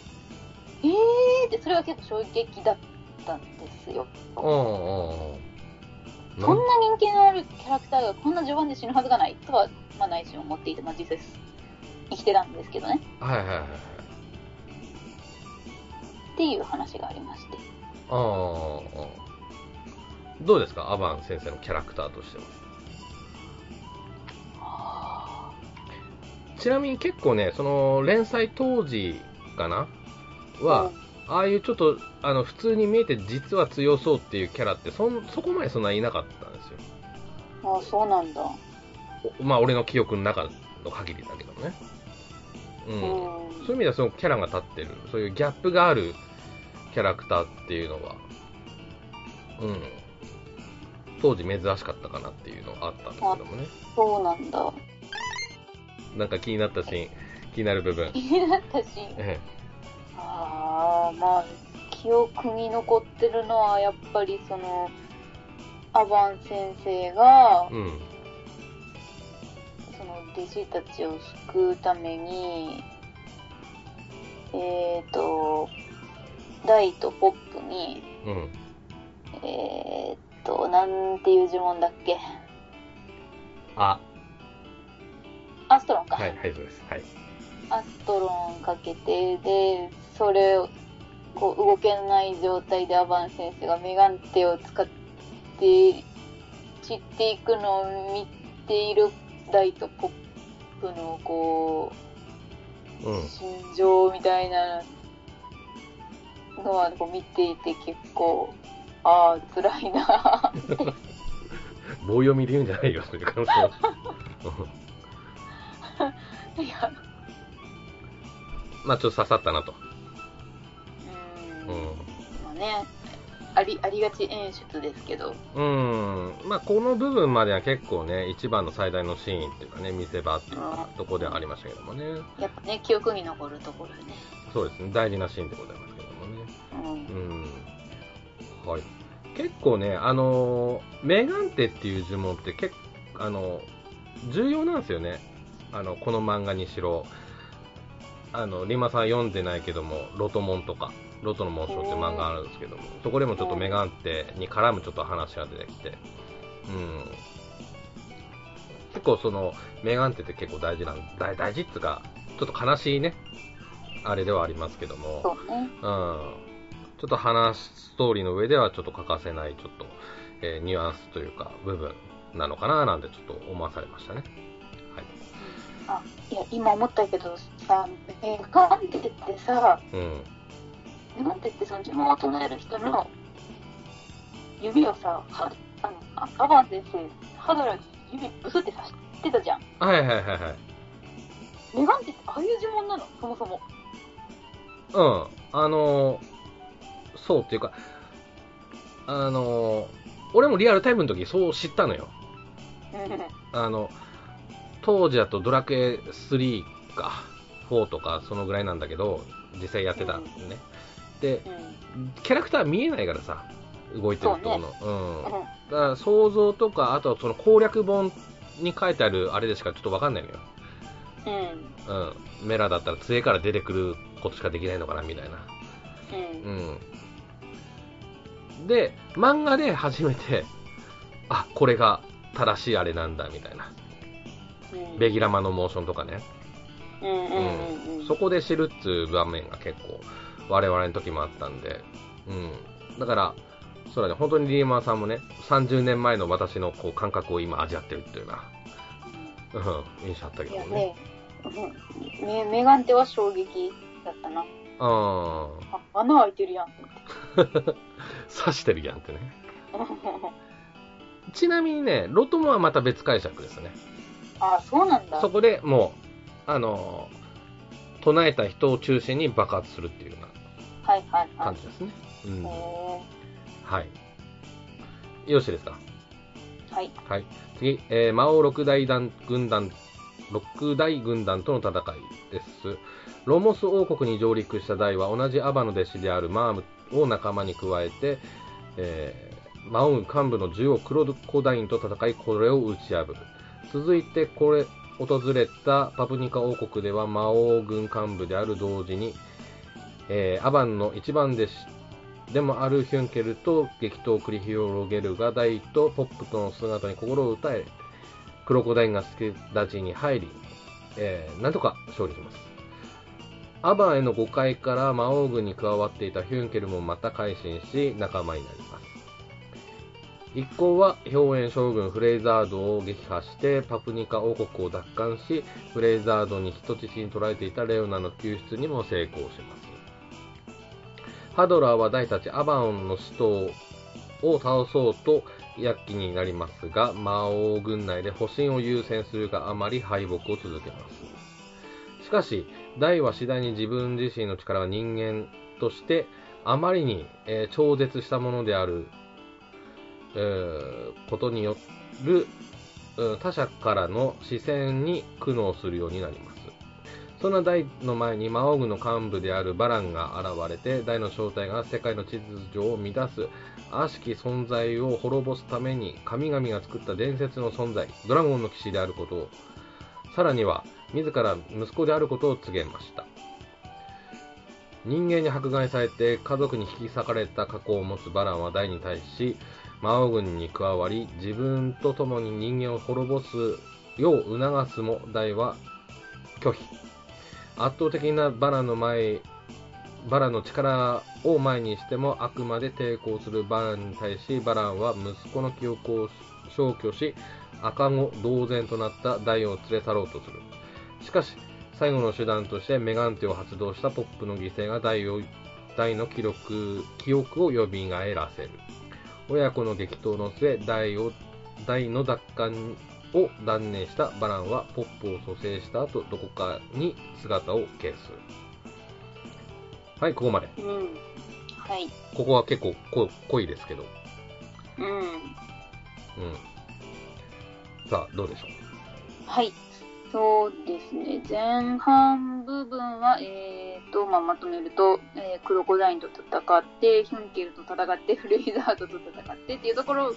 [SPEAKER 2] えー？って、それは結構衝撃だったんですよ。
[SPEAKER 1] うん。うん。
[SPEAKER 2] そんな人気のあるキャラクターがこんな序盤で死ぬはずがないとは、まあ、内心思っていて、まあ、実際生きてたんですけどね。
[SPEAKER 1] はいはいはいはい。
[SPEAKER 2] っていう話がありまして。
[SPEAKER 1] ああ。どうですか？アバン先生のキャラクターとしては。ちなみに結構ね、その連載当時かな？は、ああいうちょっとあの普通に見えて実は強そうっていうキャラってそんそこまでそんないなかったんですよ。
[SPEAKER 2] ああ、そうなんだ。
[SPEAKER 1] おまあ俺の記憶の中の限りだけどね。うん。
[SPEAKER 2] うん。
[SPEAKER 1] そういう意味ではそのキャラが立ってる、そういうギャップがあるキャラクターっていうのは、うん。当時珍しかったかなっていうのはあったんですけどもね。
[SPEAKER 2] そうなんだ。
[SPEAKER 1] なんか気になったシーン、気になる部分。
[SPEAKER 2] 気になったし、
[SPEAKER 1] え
[SPEAKER 2] ああ、まあ、記憶に残ってるのは、やっぱりその、アバン先生が
[SPEAKER 1] え、うん。
[SPEAKER 2] その弟子たちを救うために、えっ、ー、と、ダイとポップに、
[SPEAKER 1] うん。
[SPEAKER 2] えっ、ー、と、なんていう呪文だっけ？
[SPEAKER 1] あ、
[SPEAKER 2] アストロンか。
[SPEAKER 1] はい、はい、そうです。はい。
[SPEAKER 2] アストロンかけて、で、それを、こう、動けない状態でアバン先生がメガンテを使って、散っていくのを見ているダイとポップの、こ
[SPEAKER 1] うん
[SPEAKER 2] う、。心情みたいなのは、こう見ていて結構、ああ、辛いな。
[SPEAKER 1] 棒読みで言うんじゃないよ、そういう感想。
[SPEAKER 2] いや、
[SPEAKER 1] まあちょっと刺さったなと。
[SPEAKER 2] うーん、
[SPEAKER 1] うん。
[SPEAKER 2] まあね、あり、ありがち演出ですけど、
[SPEAKER 1] うん。まあこの部分までは結構ね、一番の最大のシーンっていうかね、見せ場っていうか、とこではありましたけどもね。
[SPEAKER 2] やっぱね、記憶に残るところでね。
[SPEAKER 1] そうですね、大事なシーンでございます。
[SPEAKER 2] うん
[SPEAKER 1] うん。はい。結構ね、あのーメガンテっていう呪文って結構、あの重要なんですよね。あの、この漫画にしろ。あの、リマさん読んでないけども、ロトモンとか、ロトの紋章って漫画あるんですけども、そこでもちょっとメガンテに絡むちょっと話が出てきて、うん。結構その、メガンテって結構大事なん、大大事っていうか、ちょっと悲しいね、あれではありますけども、
[SPEAKER 2] そうね。
[SPEAKER 1] うん。ちょっと話、ストーリーの上ではちょっと欠かせない、ちょっと、えーニュアンスというか、部分なのかななんてちょっと思わされましたね。はい。
[SPEAKER 2] あ、いや、今思ったけどさ、メガンテってさ、
[SPEAKER 1] うん。
[SPEAKER 2] メガンテってその呪文を唱える人の指をさ、はあの、あアバン先生、肌から指ブスって刺してたじゃん。
[SPEAKER 1] はいはいはいはい。
[SPEAKER 2] メガンテってああいう呪文なの？そもそも。
[SPEAKER 1] うん。あのーそうっていうか、あのー俺もリアルタイムの時そう知ったのよ。<laughs> あの、当時だとドラクエ3か、4とかそのぐらいなんだけど、実際やってたんね。で、
[SPEAKER 2] うん。
[SPEAKER 1] キャラクター見えないからさ、動いてるとこの。うん。
[SPEAKER 2] うん。
[SPEAKER 1] だから想像とか、あとはその攻略本に書いてあるあれでしかちょっとわかんないのよ。
[SPEAKER 2] うん。
[SPEAKER 1] うん。メラだったら杖から出てくることしかできないのかな、みたいな。
[SPEAKER 2] うん。
[SPEAKER 1] うん。で、漫画で初めて、あ、これが正しいあれなんだ、みたいな。
[SPEAKER 2] うん。
[SPEAKER 1] ベギラマのモーションとかね。そこで知るっつう場面が結構、我々の時もあったんで、うん。だから、そうだね、本当にリーマンさんもね、30年前の私のこう感覚を今味わってるっていうな、うん、印象あったけどね。
[SPEAKER 2] ね、メガンテは衝撃だったな。
[SPEAKER 1] うん。
[SPEAKER 2] あ、穴開いてるやん <laughs>
[SPEAKER 1] 刺してるやんってね。ちなみにね、ロトモはまた別解釈ですね。
[SPEAKER 2] あ、そうなんだ。
[SPEAKER 1] そこでもう、あの唱えた人を中心に爆発するっていうような
[SPEAKER 2] はいはいはい
[SPEAKER 1] 感じですね。うん。
[SPEAKER 2] へ
[SPEAKER 1] はい。よろしいですか？
[SPEAKER 2] ーはい
[SPEAKER 1] はい。次、えー魔王六大団軍団、六大軍団との戦いです。ロモス王国に上陸した大は同じアバの弟子であるマームを仲間に加えて、えー魔王軍幹部の獣王クロコダインと戦い、これを打ち破る。続いて、これ、訪れたパプニカ王国では魔王軍幹部である同時に、えーアバンの一番弟子でもあるヒュンケルと激闘を繰り広げるがダイとポップとの姿に心を打たれ、クロコダインが助立ちに入り、えーなんとか勝利します。アバンへの誤解から魔王軍に加わっていたヒュンケルもまた改心し仲間になります。一行は表園将軍フレイザードを撃破してパプニカ王国を奪還し、フレイザードに人質に捕らえていたレオナの救出にも成功します。ハドラーは大たちアバンの使徒を倒そうと躍起になりますが、魔王軍内で保身を優先するがあまり敗北を続けます。しかし、大は次第に自分自身の力が人間としてあまりに、えー超絶したものである、えーことによる、うん他者からの視線に苦悩するようになります。そんな大の前に魔王軍の幹部であるバランが現れて、大の正体が世界の秩序を乱す悪しき存在を滅ぼすために神々が作った伝説の存在、ドラゴンの騎士であることを、さらには自ら息子であることを告げました。人間に迫害されて家族に引き裂かれた過去を持つバランは大に対し、魔王軍に加わり、自分と共に人間を滅ぼすよう促すも大は拒否。圧倒的なバラの前、バラの力を前にしてもあくまで抵抗するバランに対し、バランは息子の記憶を消去し、赤子同然となった大を連れ去ろうとする。しかし、最後の手段としてメガンテを発動したポップの犠牲が大を大の記録記憶を蘇らせる。親子の激闘の末、大を大の奪還を断念したバランはポップを蘇生した後、どこかに姿を消す。はい、ここまで。
[SPEAKER 2] うんはい
[SPEAKER 1] ここは結構こ濃いですけど。
[SPEAKER 2] うん
[SPEAKER 1] うん。さあ、どうでしょ
[SPEAKER 2] はい。そうですね。前半部分は、えーと、まあ、まとめると、えークロコダインと戦って、ヒュンケルと戦って、フレイザードと戦ってっていうところ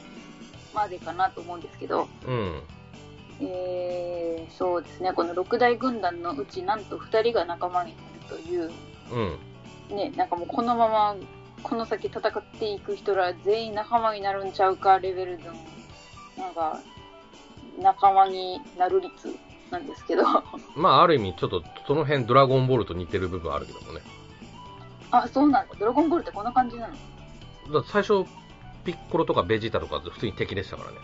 [SPEAKER 2] までかなと思うんですけど、
[SPEAKER 1] う。うん。
[SPEAKER 2] えーそうですね。この六大軍団のうち、なんと2人が仲間になるという、
[SPEAKER 1] うん。
[SPEAKER 2] ね、なんかもうこのまま、この先戦っていく人ら全員仲間になるんちゃうかレベルの、なんか、仲間になる率なんですけど、<laughs>
[SPEAKER 1] まあ、ある意味、ちょっと、その辺、ドラゴンボールと似てる部分あるけどもね。
[SPEAKER 2] あ、そうなんだ。ドラゴンボールってこんな感じなの？
[SPEAKER 1] だ最初、ピッコロとかベジータとか普通に敵でしたからね。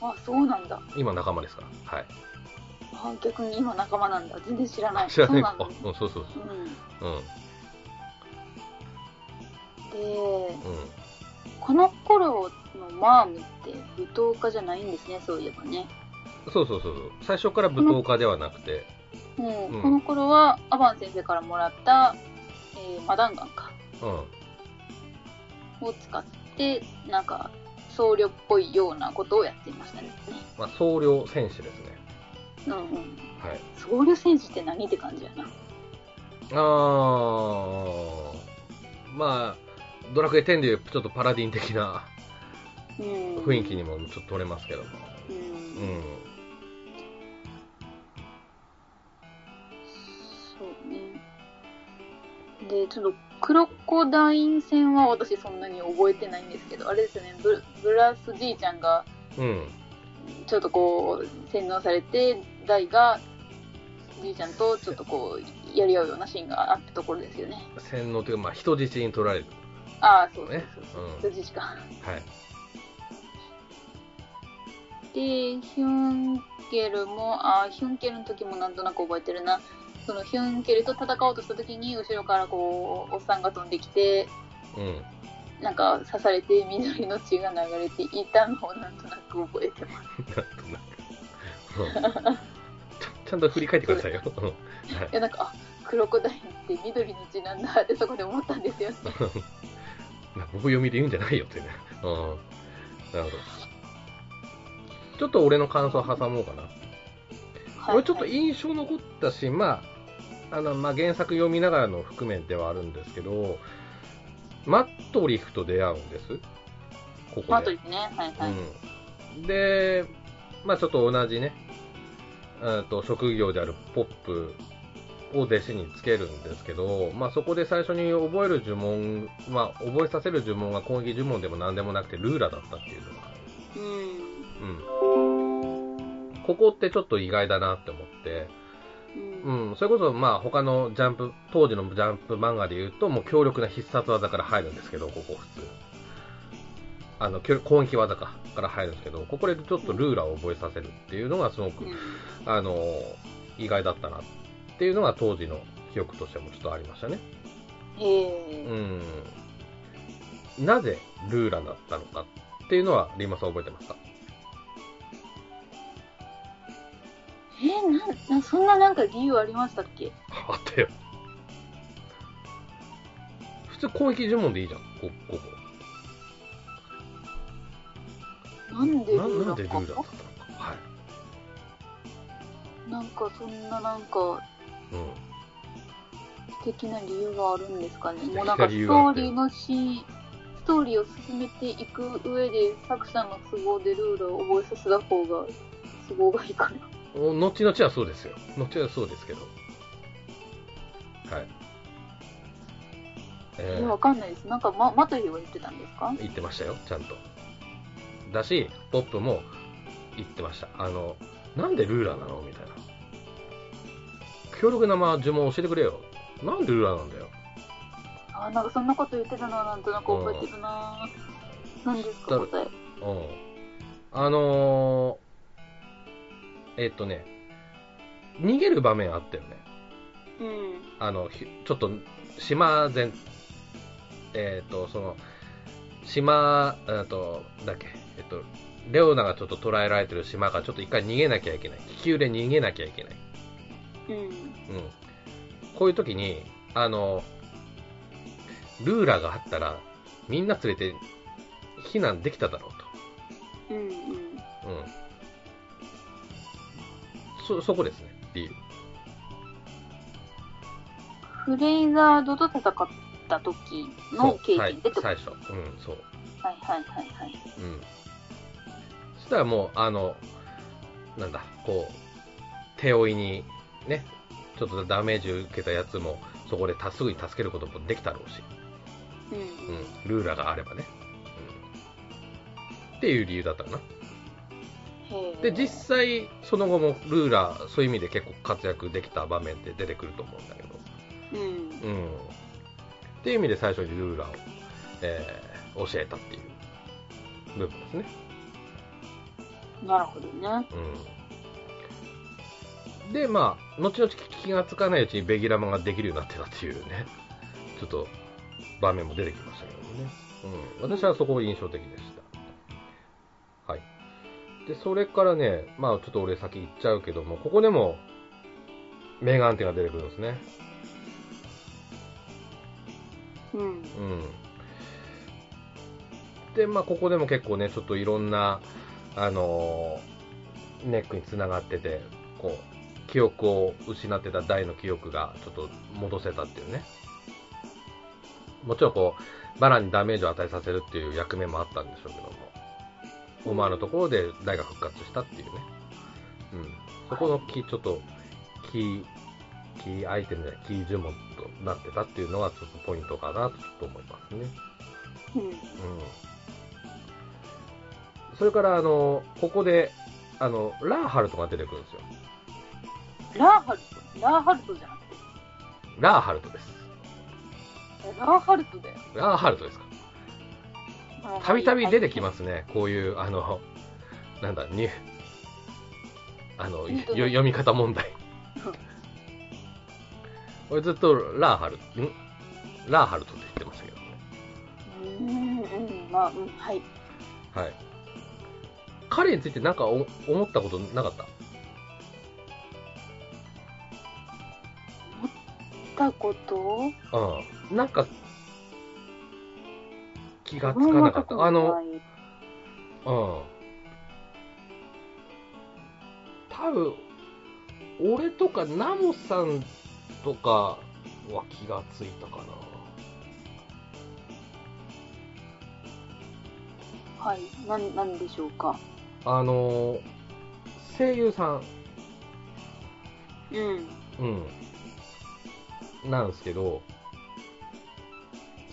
[SPEAKER 2] あ、そうなんだ。
[SPEAKER 1] 今仲間ですから。はい。
[SPEAKER 2] あ、逆に今仲間なんだ。全然知らない。
[SPEAKER 1] 知らないあ
[SPEAKER 2] そうなんだ、ね。
[SPEAKER 1] うん、そうそう
[SPEAKER 2] うん。
[SPEAKER 1] そう。うん。
[SPEAKER 2] で、
[SPEAKER 1] うん。
[SPEAKER 2] この頃のマームって舞踏家じゃないんですね、そういえばね。
[SPEAKER 1] そうそうそうそう。最初から舞踏家ではなくて、
[SPEAKER 2] うん。
[SPEAKER 1] うん
[SPEAKER 2] この頃はアバン先生からもらった、えーマダンガンか。
[SPEAKER 1] うん。
[SPEAKER 2] を使って、なんか、僧侶っぽいようなことをやっていましたね。
[SPEAKER 1] まあ、僧侶戦士ですね。
[SPEAKER 2] うんうん。
[SPEAKER 1] はい。
[SPEAKER 2] 僧侶戦士って何って感じやな。
[SPEAKER 1] あー、まあ、ドラクエ10でいうちょっとパラディン的な
[SPEAKER 2] うん。
[SPEAKER 1] 雰囲気にもちょっと取れますけども。
[SPEAKER 2] うん。
[SPEAKER 1] うん。
[SPEAKER 2] で、ちょっと、クロコダイン戦は私そんなに覚えてないんですけど、あれですよね、ブブラスじいちゃんが、
[SPEAKER 1] うん。
[SPEAKER 2] ちょっとこう、洗脳されて、ダイが、じいちゃんとちょっとこう、やり合うようなシーンがあったところですよね。
[SPEAKER 1] 洗脳というか、まあ、人質に取られる。
[SPEAKER 2] ああ、そう
[SPEAKER 1] ね
[SPEAKER 2] 人質か。
[SPEAKER 1] はい。
[SPEAKER 2] で、ヒュンケルも、あーヒュンケルの時もなんとなく覚えてるな。そのヒュンケルと戦おうとした時に、後ろからこう、おっさんが飛んできて、
[SPEAKER 1] うん。
[SPEAKER 2] なんか刺されて緑の血が流れていたのをなんとなく覚えてます。
[SPEAKER 1] なんとなく。うんちゃちゃんと振り返ってくださいよ。い
[SPEAKER 2] いや、なんか、あ、クロコダインって緑にちなんだってそこで思ったんですよね。
[SPEAKER 1] まあ僕読みで言うんじゃないよっていうね。うん。なるほど。ちょっと俺の感想挟もうかな。
[SPEAKER 2] はい
[SPEAKER 1] 俺ちょっと印象残ったし、まあ、あの、まあ、原作読みながらの覆面ではあるんですけど、マットリフと出会うんです。ここで。
[SPEAKER 2] マートですね。はいはい。
[SPEAKER 1] うん、で、まあちょっと同じね、うんと職業であるポップを弟子につけるんですけど、まあそこで最初に覚える呪文、まあ覚えさせる呪文が攻撃呪文でも何でもなくてルーラだったっていうのが、
[SPEAKER 2] うん。
[SPEAKER 1] うん。ここってちょっと意外だなって思って、
[SPEAKER 2] うん。
[SPEAKER 1] うん、それこそまあ他のジャンプ、当時のジャンプ漫画で言うともう強力な必殺技から入るんですけど、ここ普通。あの、強攻撃技か、から入るんですけど、ここでちょっとルーラを覚えさせるっていうのがすごく、あの、意外だったなっていうのが当時の記憶としてもちょっとありましたね。
[SPEAKER 2] へえ。
[SPEAKER 1] うん。なぜルーラだったのかっていうのは、リーマさん覚えてますか？
[SPEAKER 2] えー、なん、なそんななんか理由ありましたっけ？
[SPEAKER 1] あったよ。普通攻撃呪文でいいじゃん、こここ。
[SPEAKER 2] なんでル
[SPEAKER 1] な
[SPEAKER 2] ーラか
[SPEAKER 1] なんでルだったの？か。はい。
[SPEAKER 2] なんかそんななんか
[SPEAKER 1] うん。
[SPEAKER 2] 素敵な理由があるんですかね？もうなんかストーリーのし、ストーリーを進めていく上で作者の都合でルールを覚えさせた方が都合がいいかな。
[SPEAKER 1] お後々はそうですよ。後々はそうですけど。はい。え
[SPEAKER 2] え、
[SPEAKER 1] ー
[SPEAKER 2] わかんないです。なんか、ま、マトリーは言ってたんですか？
[SPEAKER 1] 言ってましたよ、ちゃんと。だし、ポップも言ってました。あの、なんでルーラーなの？みたいな。強力なまあ呪文教えてくれよ。なんでルーラーなんだよ。
[SPEAKER 2] あーなんかそんなこと言ってたのはなんとなく覚えてるなぁ。何ですか、
[SPEAKER 1] だ
[SPEAKER 2] 答え。
[SPEAKER 1] うん。あのー、えっとね、逃げる場面あったよね。
[SPEAKER 2] うん。
[SPEAKER 1] あの、ひちょっと、島全、えっ、と、その、島、えっと、だっけ、えっと、レオナがちょっと捉えられてる島からちょっと一回逃げなきゃいけない。気球で逃げなきゃいけない。
[SPEAKER 2] うん。
[SPEAKER 1] うん。こういう時に、あの、ルーラーがあったら、みんな連れて避難できただろうと。
[SPEAKER 2] うん。うん。
[SPEAKER 1] そ、そこですね、理由。
[SPEAKER 2] フレイザードと戦った時の経験でって
[SPEAKER 1] はい、最初。うん、そう。
[SPEAKER 2] はいはいはいはい。
[SPEAKER 1] うん。そしたらもう、あの、なんだ、こう、手負いに、ね、ちょっとダメージ受けたやつも、そこでたすぐに助けることもできたろうし、
[SPEAKER 2] うん。
[SPEAKER 1] うん、ルーラーがあればね。うん。っていう理由だったかな。で、実際、その後もルーラー、そういう意味で結構活躍できた場面って出てくると思うんだけど、
[SPEAKER 2] うん。
[SPEAKER 1] うん。っていう意味で最初にルーラーを、えー教えたっていう部分ですね。
[SPEAKER 2] なるほどね。
[SPEAKER 1] うん。で、まあ、後々気がつかないうちにベギラマができるようになってたっていうね、ちょっと場面も出てきましたけどもね。うん。私はそこ印象的でし。で、それからね、まあちょっと俺先行っちゃうけども、ここでも、メガンテが出てくるんですね。
[SPEAKER 2] うん。
[SPEAKER 1] うん。で、まあ、ここでも結構ね、ちょっといろんな、あのーネックにつながってて、こう、記憶を失ってた大の記憶がちょっと戻せたっていうね。もちろんこう、バラにダメージを与えさせるっていう役目もあったんでしょうけども、オマーのところで大が復活したっていうね。うん。そこのキー、ちょっと、キー、キーアイテムでキー呪文となってたっていうのがちょっとポイントかなとちょっと思いますね。
[SPEAKER 2] うん。
[SPEAKER 1] うん。それから、あの、ここで、あの、ラーハルトが出てくるんですよ。
[SPEAKER 2] ラーハルト？ラーハルトじゃなくて？
[SPEAKER 1] ラーハルトです。
[SPEAKER 2] えラーハルトだよ。
[SPEAKER 1] ラーハルトですか？たびたび出てきますね。こういう、あの、なんだ、に、あの、よ読み方問題。俺ずっとラーハル、ん？ラーハルトって言ってましたけどね。
[SPEAKER 2] うん、うん、まあ、うん、はい。
[SPEAKER 1] はい。彼についてなんかお思ったことなかった？
[SPEAKER 2] たこと？
[SPEAKER 1] うん。なんか、気がつかなかった。あの、うん。多分、俺とかナモさんとかは気がついたかな。
[SPEAKER 2] はい。なん、なんでしょうか。
[SPEAKER 1] あの、声優さん、
[SPEAKER 2] うん。
[SPEAKER 1] うん。なんですけど、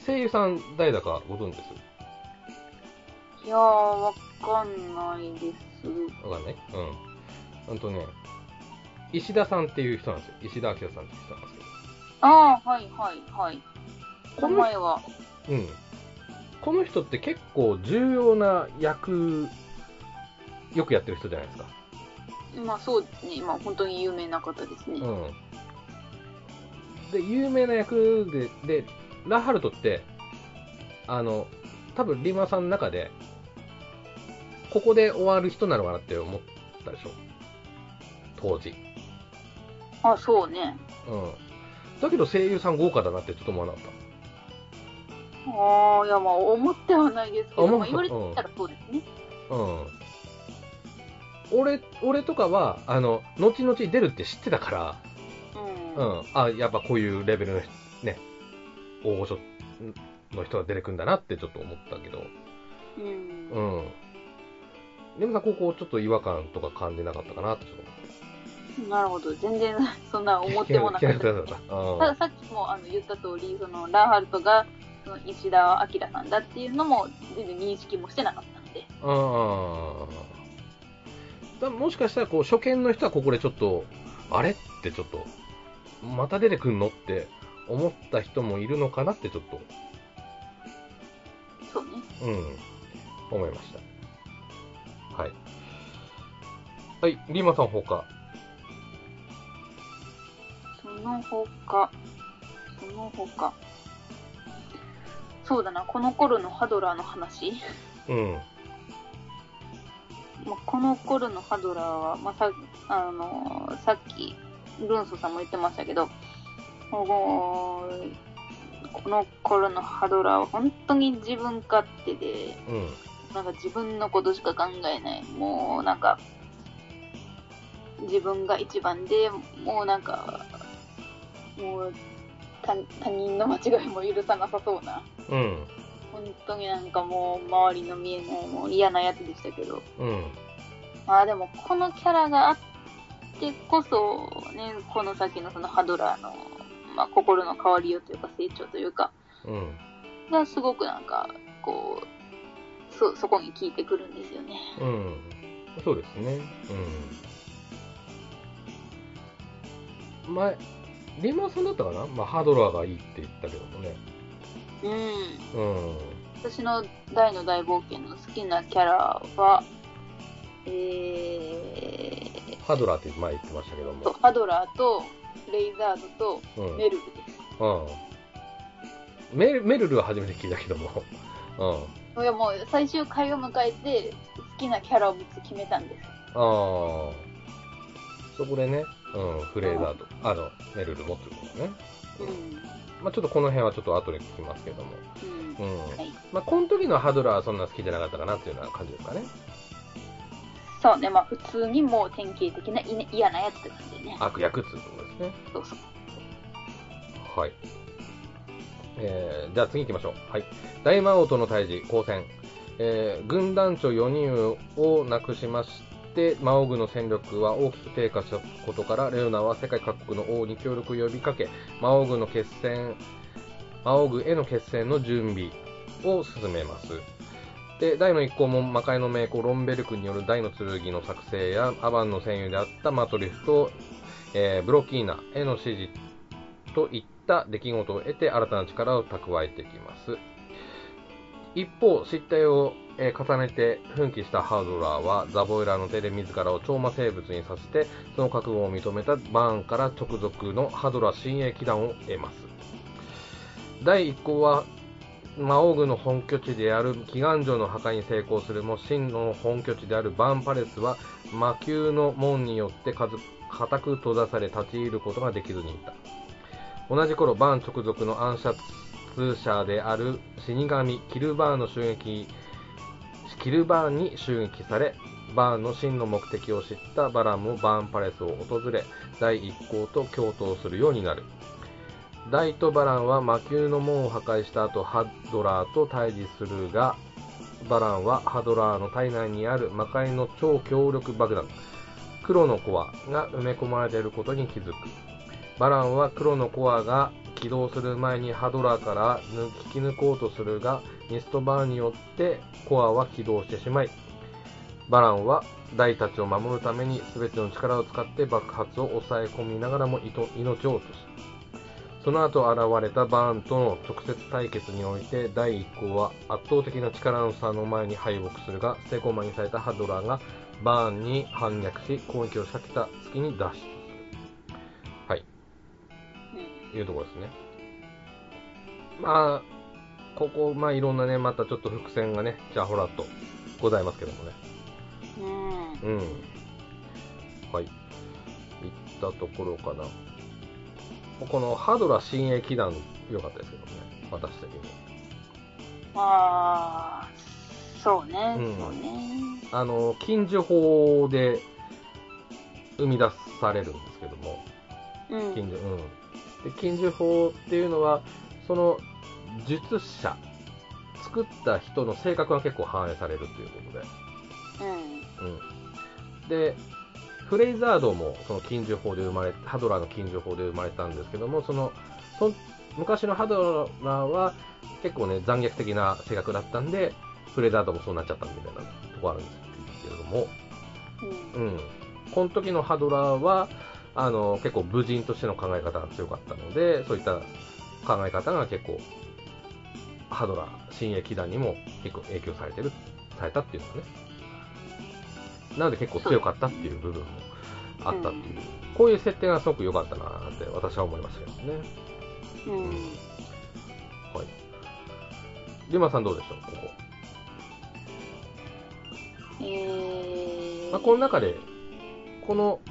[SPEAKER 1] 声優さん誰だかご存知です？
[SPEAKER 2] いやー、わかんないです。
[SPEAKER 1] わかんない？うん。ほんとね、石田さんっていう人なんですよ。石田明さんっていう人なんですけど。
[SPEAKER 2] ああ、はいはいはい。名
[SPEAKER 1] この
[SPEAKER 2] 前は。
[SPEAKER 1] うん。この人って結構重要な役、よくやってる人じゃないですか。
[SPEAKER 2] まあそうですね。まあ本当に有名な方ですね。
[SPEAKER 1] うん。で、有名な役で、で、ラハルトって、あの、多分リマさんの中で、ここで終わる人なのかなって思ったでしょ当時。
[SPEAKER 2] あ、そうね。
[SPEAKER 1] うん。だけど声優さん豪華だなってちょっと思わなかっ
[SPEAKER 2] ああ、いやまあ思ってはないですけど、まあ、言われてみたらそうですね。
[SPEAKER 1] た。うん。俺、俺とかは、あの、後々出るって知ってたから、
[SPEAKER 2] うん。
[SPEAKER 1] うん。あ、やっぱこういうレベルの大御所の人が出てくんだなってちょっと思ったけど、
[SPEAKER 2] うん。
[SPEAKER 1] うん。でもさん、ここちょっと違和感とか感じなかったかなってちょっと思って。
[SPEAKER 2] なるほど。全然 <laughs> そんな思ってもなかった。
[SPEAKER 1] た。
[SPEAKER 2] たださっきもあの言った通り、そのラーハルトがその石田明さんだっていうのも全然認識もしてなかったので。
[SPEAKER 1] うん。だもしかしたら、こう、初見の人はここでちょっと、あれってちょっと、また出てくんのって思った人もいるのかなってちょっと、
[SPEAKER 2] そうね。
[SPEAKER 1] うん、思いました。はい。はい、リーマさん他。
[SPEAKER 2] その他、その他。そうだな、この頃のハドラーの話。
[SPEAKER 1] うん。
[SPEAKER 2] まあ、この頃のハドラーは、まあ、さあのさっきルンソさんも言ってましたけどもうこの頃のハドラーは本当に自分勝手で
[SPEAKER 1] うん。
[SPEAKER 2] なんか自分のことしか考えないもうなんか自分が一番でもうなんかもう他他人の間違いも許さなさそうな
[SPEAKER 1] うん。
[SPEAKER 2] 本当になんかもう周りの見えないもう嫌なやつでしたけど
[SPEAKER 1] うん。
[SPEAKER 2] まあでもこのキャラがあってこそねこの先のそのハドラーの、まあ、心の変わりようというか成長というか
[SPEAKER 1] うん。
[SPEAKER 2] がすごくなんかこうそそこに効いてくるんですよね
[SPEAKER 1] うん。そうですね。うん。前、リーマさんだったかな？まあ、ハードラーがいいって言ったけどもね。
[SPEAKER 2] うん
[SPEAKER 1] うん。
[SPEAKER 2] 私の大の大冒険の好きなキャラはえー
[SPEAKER 1] ハドラーって前言ってましたけど
[SPEAKER 2] と
[SPEAKER 1] も。
[SPEAKER 2] ハドラーとレイザードと
[SPEAKER 1] うん。
[SPEAKER 2] メルルです
[SPEAKER 1] うん。メルメルルは初めて聞いたけども。<laughs> うん。
[SPEAKER 2] いやもう最終回を迎えて好きなキャラを3つ決めたんです
[SPEAKER 1] ああ。そこでね、うん、フレーザーと、あの、メルルもっていうことね。
[SPEAKER 2] うん
[SPEAKER 1] まあちょっとこの辺はちょっと後で聞きますけども。
[SPEAKER 2] うん
[SPEAKER 1] うん。
[SPEAKER 2] はい
[SPEAKER 1] まあこの時のハドラーはそんな好きじゃなかったかなっていうような感じですかね。
[SPEAKER 2] そうね、まあ普通にもう典型的な嫌なやつなんでね。
[SPEAKER 1] 悪役っていうことですね。
[SPEAKER 2] そうそう。
[SPEAKER 1] はい。えー、じゃあ次行きましょう。はい。大魔王との対峙、交戦。えー、軍団長4人を亡くしまして、魔王軍の戦力は大きく低下したことから、レオナは世界各国の王に協力を呼びかけ、魔王軍の決戦、魔王軍への決戦の準備を進めます。で、大の一行も魔界の名工ロンベルクによる大の剣の作成や、アバンの戦友であったマトリフと、えーブロキーナへの指示といった出来事を得て新たな力を蓄えていきます。一方、失態を、えー重ねて奮起したハードラーはザボイラーの手で自らを超魔生物にさせてその覚悟を認めたバーンから直属のハドラー親衛騎団を得ます。第一行は魔王軍の本拠地である祈願城の破壊に成功するも真の本拠地であるバーンパレスは魔球の門によって固く閉ざされ立ち入ることができずにいた同じ頃バーン直属の暗殺者である死神キルバーンの襲撃キルバーンに襲撃されバーンの真の目的を知ったバランもバーンパレスを訪れ第一行と共闘するようになる。ダイとバランは魔球の門を破壊した後ハドラーと対峙するがバランはハドラーの体内にある魔界の超強力爆弾。黒のコアが埋め込まれていることに気づく。バランは黒のコアが起動する前にハドラーから引き抜こうとするがミストバーによってコアは起動してしまいバランはダイたちを守るために全ての力を使って爆発を抑え込みながらも命を落とす。その後現れたバーンとの直接対決において第1項は圧倒的な力の差の前に敗北するが捨て駒にされたハドラーがバーンに反逆し攻撃を仕掛けた隙に脱出するはい。いうところですね。まあここまあいろんなねまたちょっと伏線がねじゃあほらっとございますけどもね。
[SPEAKER 2] うん
[SPEAKER 1] うん。はい。いったところかなこのハドラ親衛騎団良かったですけどね私的に。
[SPEAKER 2] まあそうね、
[SPEAKER 1] うん。
[SPEAKER 2] そうね。
[SPEAKER 1] あの禁呪法で生み出されるんですけども。
[SPEAKER 2] うん。
[SPEAKER 1] 禁呪,、うん、で禁呪法っていうのはその術者作った人の性格が結構反映されるということで。
[SPEAKER 2] うん。
[SPEAKER 1] うん、でフレイザードもその禁呪法で生まれハドラーの禁呪法で生まれたんですけどもそのそ昔のハドラーは結構ね残虐的な性格だったんでフレイザードもそうなっちゃったみたいなとこあるんですけれども、
[SPEAKER 2] うん。
[SPEAKER 1] うん、この時のハドラーはあの結構武人としての考え方が強かったのでそういった考え方が結構ハドラー新鋭騎団にも結構影響されてるされたっていうのはねなので結構強かったっていう部分もあったっていう、こういう設定がすごく良かったなって私は思いましたけどね。
[SPEAKER 2] うん。
[SPEAKER 1] はい。リュマさんどうでしょうここ、
[SPEAKER 2] えー。
[SPEAKER 1] まあ、この中でこの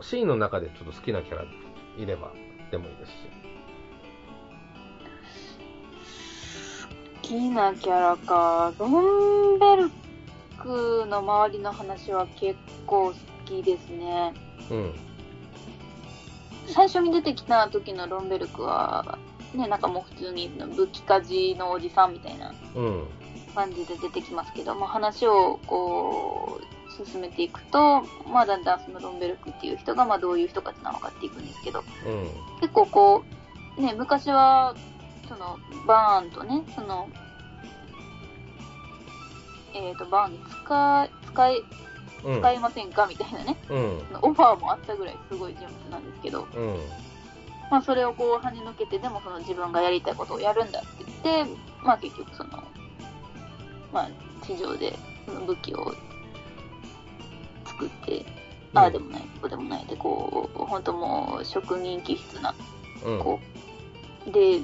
[SPEAKER 1] シーンの中でちょっと好きなキャラいればでもいいですし。
[SPEAKER 2] 好きなキャラか。ロンベルクの周りの話は結構好きですね。
[SPEAKER 1] うん。
[SPEAKER 2] 最初に出てきた時のロンベルクはねなんかもう普通に武器家事のおじさんみたいな
[SPEAKER 1] うん。
[SPEAKER 2] 感じで出てきますけど、まあ、話をこう進めていくと、まあ、だんだんそのロンベルクっていう人がまあどういう人かっていうのは分かっていくんですけど
[SPEAKER 1] うん。
[SPEAKER 2] 結構こうね昔はそのバーンとねそのえー、とバーンに使い使い
[SPEAKER 1] うん
[SPEAKER 2] 使いませんか？みたいなね。
[SPEAKER 1] うん。
[SPEAKER 2] オファーもあったぐらいすごい人物なんですけど、
[SPEAKER 1] うん。
[SPEAKER 2] まあ、それをこう跳ねのけてでもその自分がやりたいことをやるんだって言って、まあ、結局その、まあ、地上でその武器を作って、ああでもないこうでもないでこう本当もう職人気質な
[SPEAKER 1] うん。
[SPEAKER 2] こう。で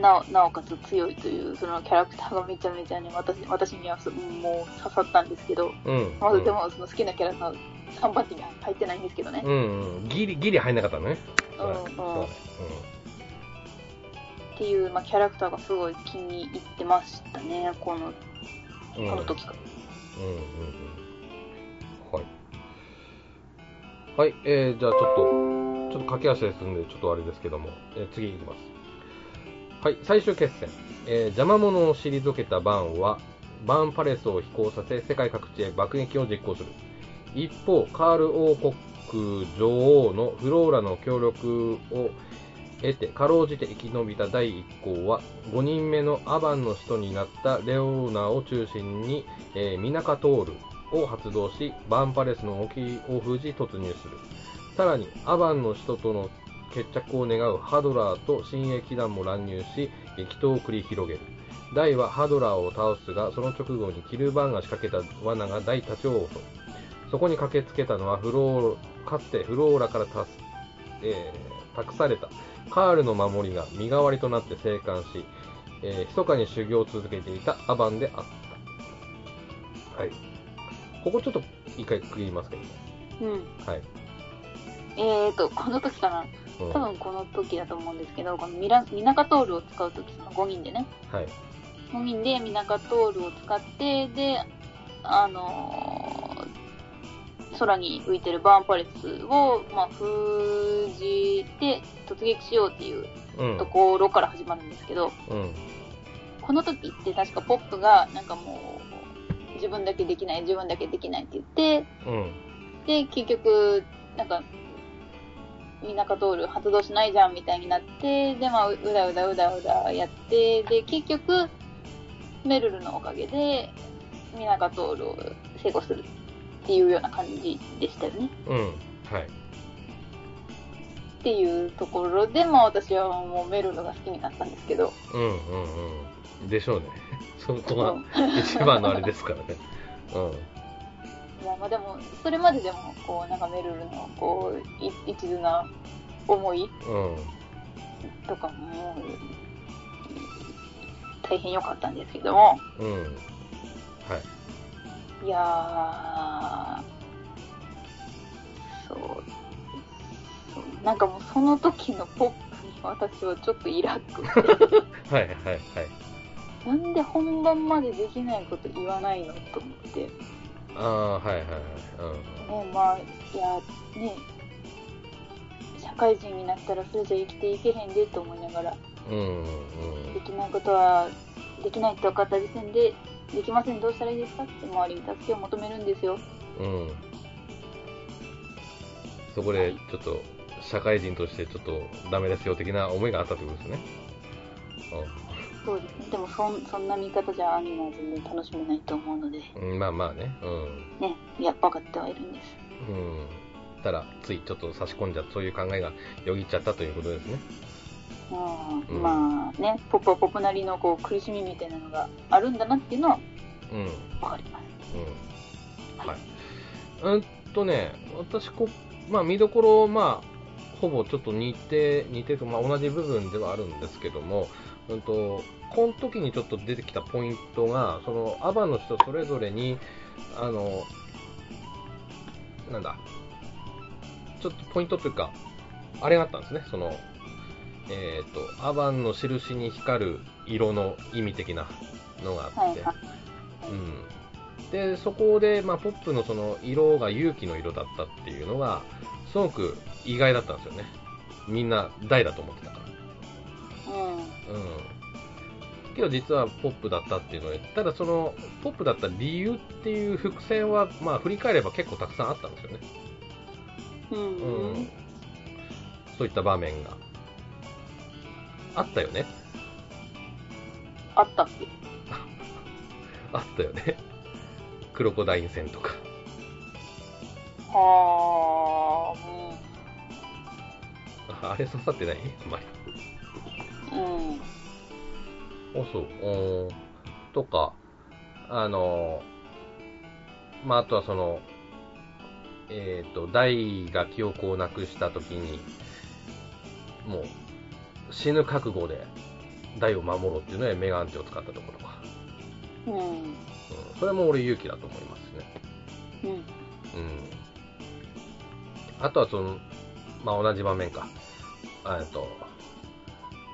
[SPEAKER 2] なおなおかつ強いというそのキャラクターがめちゃめちゃね私私にはそもう刺さったんですけど、
[SPEAKER 1] うん。
[SPEAKER 2] まあ、でもその好きなキャラの3番手には入ってないんですけどね、
[SPEAKER 1] うん。うん。ギリギリ入んなかったのね。
[SPEAKER 2] うん。
[SPEAKER 1] そうだねそうだね
[SPEAKER 2] っていう、まあ、キャラクターがすごい気に入ってましたねこの
[SPEAKER 1] うん
[SPEAKER 2] この時から。
[SPEAKER 1] うんうんうん。はい。はい。えー、じゃあちょっとちょっと駆け足ですんでちょっとあれですけども、えー次いきますはい最終決戦、えー邪魔者を退けたバーンはバーンパレスを飛行させ世界各地へ爆撃を実行する。一方カール王国女王のフローラの協力を得てかろうじて生き延びた第一行は5人目のアバンの使徒になったレオーナを中心に、えーミナカトールを発動しバーンパレスの沖を封じ突入する。さらにアバンの使徒との決着を願うハドラーと親衛騎団も乱入し激闘を繰り広げるダイはハドラーを倒すがその直後にキルバーンが仕掛けた罠がダイたちを襲うそこに駆けつけたのはフローかつてフローラからたす、えー託されたカールの守りが身代わりとなって生還し、えー密かに修行を続けていたアバンであった。はい。ここちょっと一回区切りますけどね。
[SPEAKER 2] うん
[SPEAKER 1] はい。
[SPEAKER 2] えーと、この時かな。
[SPEAKER 1] うん
[SPEAKER 2] 多分この時だと思うんですけど、このミラミナカトールを使う時、その5人でね、
[SPEAKER 1] はい。
[SPEAKER 2] 5人でミナカトールを使って、で、あのー空に浮いてるバーンパレスを、まあ、封じて突撃しようっていう
[SPEAKER 1] うん。
[SPEAKER 2] ところから始まるんですけど、
[SPEAKER 1] うん。
[SPEAKER 2] この時って確かポップがなんかもう自分だけできない自分だけできないって言って
[SPEAKER 1] うん。
[SPEAKER 2] で結局なんかミナカトール発動しないじゃんみたいになってでまあううだうだうだうだやってで結局メルルのおかげでミナカトールを成功するっていうような感じでしたよね
[SPEAKER 1] うん。はい。
[SPEAKER 2] っていうところでまあ私はもうメルルが好きになったんですけど、
[SPEAKER 1] うんうんうん。でしょうね。そこが
[SPEAKER 2] うん
[SPEAKER 1] 一番のあれですからね。うん。
[SPEAKER 2] いやまあでもそれまででもこうなんかメルルのこうい一途な思い
[SPEAKER 1] うん。
[SPEAKER 2] とかも大変良かったんですけども
[SPEAKER 1] うん。はい。
[SPEAKER 2] いやーそうそうなんかもうその時のポップに私はちょっとイラッとして
[SPEAKER 1] はいはいはい。
[SPEAKER 2] なんで本番までできないこと言わないのと思って
[SPEAKER 1] ああ、はいはいはい。
[SPEAKER 2] ねまあいやね社会人になったらそれじゃ生きていけへんでと思いながら
[SPEAKER 1] うん。うん
[SPEAKER 2] できないことはできないって分かった時点でできませんどうしたらいいですかって周りに助けを求めるんですよ
[SPEAKER 1] うん。うん。そこで、ちょっと、社会人としてちょっとダメですよ的な思いがあったってことですね。
[SPEAKER 2] そうですねでもそんそんな見方じゃアニメは全然楽しめないと思うので
[SPEAKER 1] うん、まあまあね。うん。
[SPEAKER 2] ねいや分かってはいるんです
[SPEAKER 1] うん。ただ、ついちょっと差し込んじゃそういう考えがよぎっちゃったということですね。
[SPEAKER 2] うん、
[SPEAKER 1] うん
[SPEAKER 2] まあねポップはポップなりのこう苦しみみたいなのがあるんだなっていうのは
[SPEAKER 1] うん。
[SPEAKER 2] 分かります
[SPEAKER 1] うん。はい。うんとね、私こ、まあ見どころ、まあ、ほぼちょっと似て、似てると、まあ同じ部分ではあるんですけども、うんと、この時にちょっと出てきたポイントが、その、アバンの人それぞれに、あの、なんだ、ちょっとポイントというか、あれがあったんですね、その、えっ、と、アバンの印に光る色の意味的なのがあって、うん、でそこで、まあ、ポップのその色が勇気の色だったっていうのがすごく意外だったんですよね。みんな大だと思ってたから
[SPEAKER 2] うん。
[SPEAKER 1] うんけど実はポップだったっていうのでただそのポップだった理由っていう伏線は、まあ、振り返れば結構たくさんあったんですよね。
[SPEAKER 2] うん。
[SPEAKER 1] うん。そういった場面が。あったよね。
[SPEAKER 2] あった。っ <laughs> け
[SPEAKER 1] あったよね。クロコダイン戦とか。
[SPEAKER 2] はあ
[SPEAKER 1] ああれ刺さってない？あんまり
[SPEAKER 2] うんうん
[SPEAKER 1] あ、そう。おーとか、あの、まあ、あとはその、えっ、と、大が記憶をなくしたときに、もう、死ぬ覚悟で大を守ろうっていうのでメガンテを使ったところとか、
[SPEAKER 2] うん
[SPEAKER 1] うん、それも俺勇気だと思いますね。
[SPEAKER 2] うん
[SPEAKER 1] うん。あとはその、まあ、同じ場面か。えっと、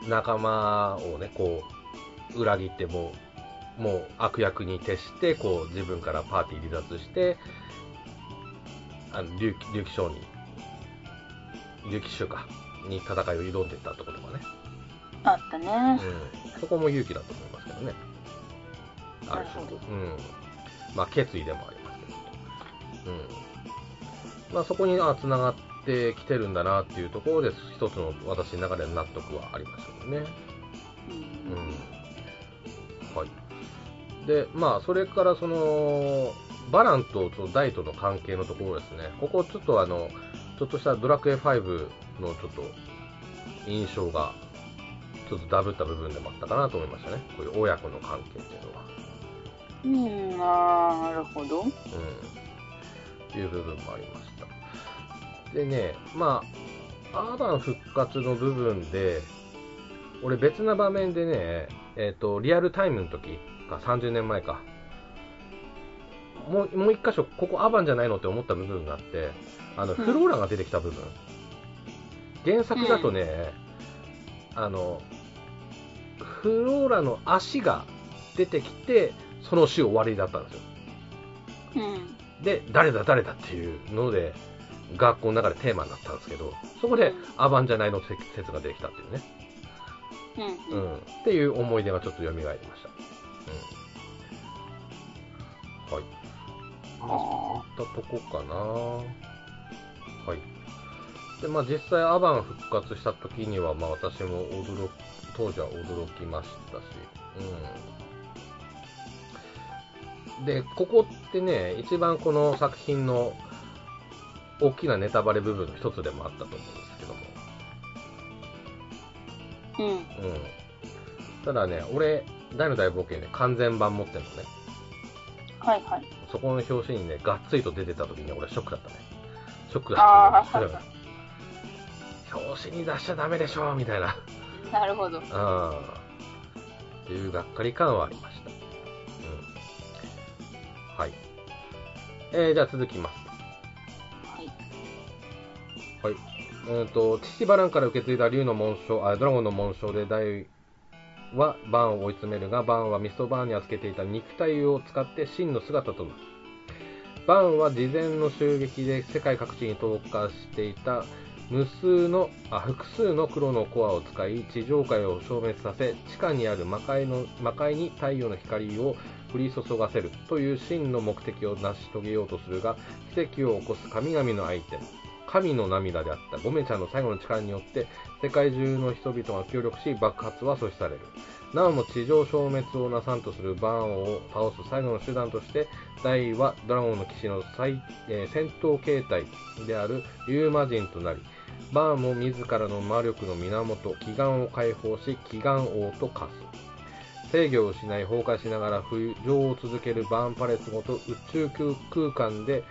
[SPEAKER 1] 仲間をね、こう、裏切ってもう、もう悪役に徹して、こう、自分からパーティー離脱して、あの、竜竜騎将に、竜騎衆か、に戦いを挑んでいったところとかね。
[SPEAKER 2] あったね
[SPEAKER 1] うん。そこも勇気だと思いますけどね。ある種
[SPEAKER 2] なるほど
[SPEAKER 1] うん。まあ、決意でもありますけど。うん。まあ、そこに、あ、繋がってきてるんだなっていうところで、一つの私の中での納得はありましたね。
[SPEAKER 2] うん
[SPEAKER 1] うん。はい。で、まあ、それからその、バランとそのダイとの関係のところですね。ここちょっとあの、ちょっとしたドラクエ5のちょっと印象が、ちょっとダブった部分でもあったかなと思いましたね。こういう親子の関係っていうのは。
[SPEAKER 2] うん、なるほど。
[SPEAKER 1] うん。いう部分もありました。でね、まあ、アーバン復活の部分で、俺別な場面でね、えっ、と、リアルタイムの時か、30年前か。もう、もう一箇所、ここアバンじゃないのって思った部分があって、あの、
[SPEAKER 2] うん
[SPEAKER 1] フローラが出てきた部分。原作だとね、あの、フローラの足が出てきて、その週終わりだったんですよ。
[SPEAKER 2] うん。
[SPEAKER 1] で、誰だ誰だっていうので、学校の中でテーマになったんですけど、そこで
[SPEAKER 2] うん
[SPEAKER 1] アバンじゃないの説ができたっていうね。
[SPEAKER 2] う。
[SPEAKER 1] うん。ん。っていう思い出がちょっと蘇りました。うん。はい。まあ、そういったとこかな。はい。で、まあ実際アバン復活した時には、まあ私も驚き、当時は驚きましたし、うん。で、ここってね、一番この作品の大きなネタバレ部分の一つでもあったと思うんですけども、
[SPEAKER 2] うん。
[SPEAKER 1] うん。ただね、俺、大の大冒険ね、完全版持ってるのね。
[SPEAKER 2] はいはい。
[SPEAKER 1] そこの表紙にね、がっつりと出てた時に俺ショックだったね。ショック
[SPEAKER 2] あ
[SPEAKER 1] だった、
[SPEAKER 2] ー
[SPEAKER 1] ね。<laughs> 表紙に出しちゃダメでしょ、みたいな。
[SPEAKER 2] なるほど。
[SPEAKER 1] うん。っていうがっかり感はありました。うん。はい。えー、じゃあ続きます。
[SPEAKER 2] はい。
[SPEAKER 1] はい。うんと、父バランから受け継いだ竜の紋章、あ、ドラゴンの紋章で大はバーンを追い詰めるが、バーンはミストバーンに預けていた肉体を使って真の姿となる。バーンは事前の襲撃で世界各地に投下していた無数のあ複数の黒のコアを使い地上界を消滅させ地下にある魔界の魔界に太陽の光を降り注がせるという真の目的を成し遂げようとするが奇跡を起こす神々のアイテム神の涙であった。ゴメちゃんの最後の力によって世界中の人々が協力し爆発は阻止される。なおも地上消滅をなさんとするバーンを倒す最後の手段として大はドラゴンの騎士の最、えー戦闘形態であるユーマ人となりバーンも自らの魔力の源祈願を解放し祈願王と化す。制御を失い崩壊しながら浮上を続けるバーンパレスごと宇宙空間で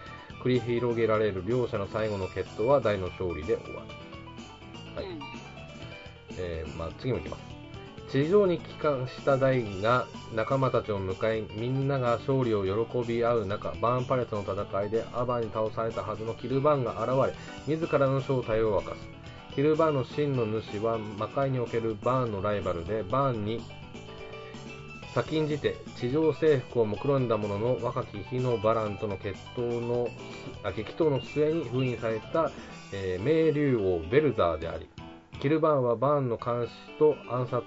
[SPEAKER 1] 繰り広げられる両者の最後の決闘は大の勝利で終わる、はい。
[SPEAKER 2] うん。
[SPEAKER 1] えーまあ、次もいきます。地上に帰還した大が仲間たちを迎えみんなが勝利を喜び合う中バーンパレスの戦いでアバンに倒されたはずのキルバーンが現れ自らの正体を明かす。キルバーンの真の主は魔界におけるバーンのライバルでバーンに先んじて地上征服を目論んだものの若き日のバランとの決闘のあ激闘の末に封印された、えー名竜王ベルザーでありキルバーンはバーンの監視と暗殺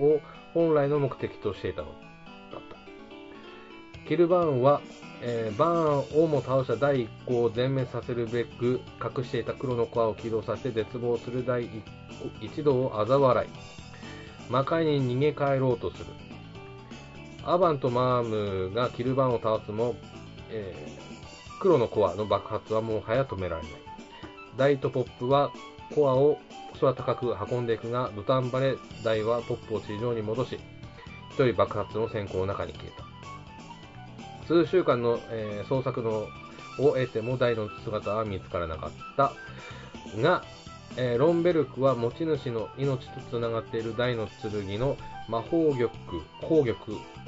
[SPEAKER 1] を本来の目的としていたのだった。キルバーンは、えーバーンをも倒した第一行を全滅させるべく隠していた黒のコアを起動させて絶望する第一一同を嘲笑い魔界に逃げ帰ろうとする。アバンとマームがキルバンを倒すも、えー黒のコアの爆発はもはや止められない。ダイとポップはコアを空高く運んでいくが、土壇場でダイはポップを地上に戻し、一人爆発の閃光の中に消えた。数週間の、えー捜索のを得てもダイの姿は見つからなかった。が、えーロンベルクは持ち主の命とつながっている大の剣の魔法玉、宝玉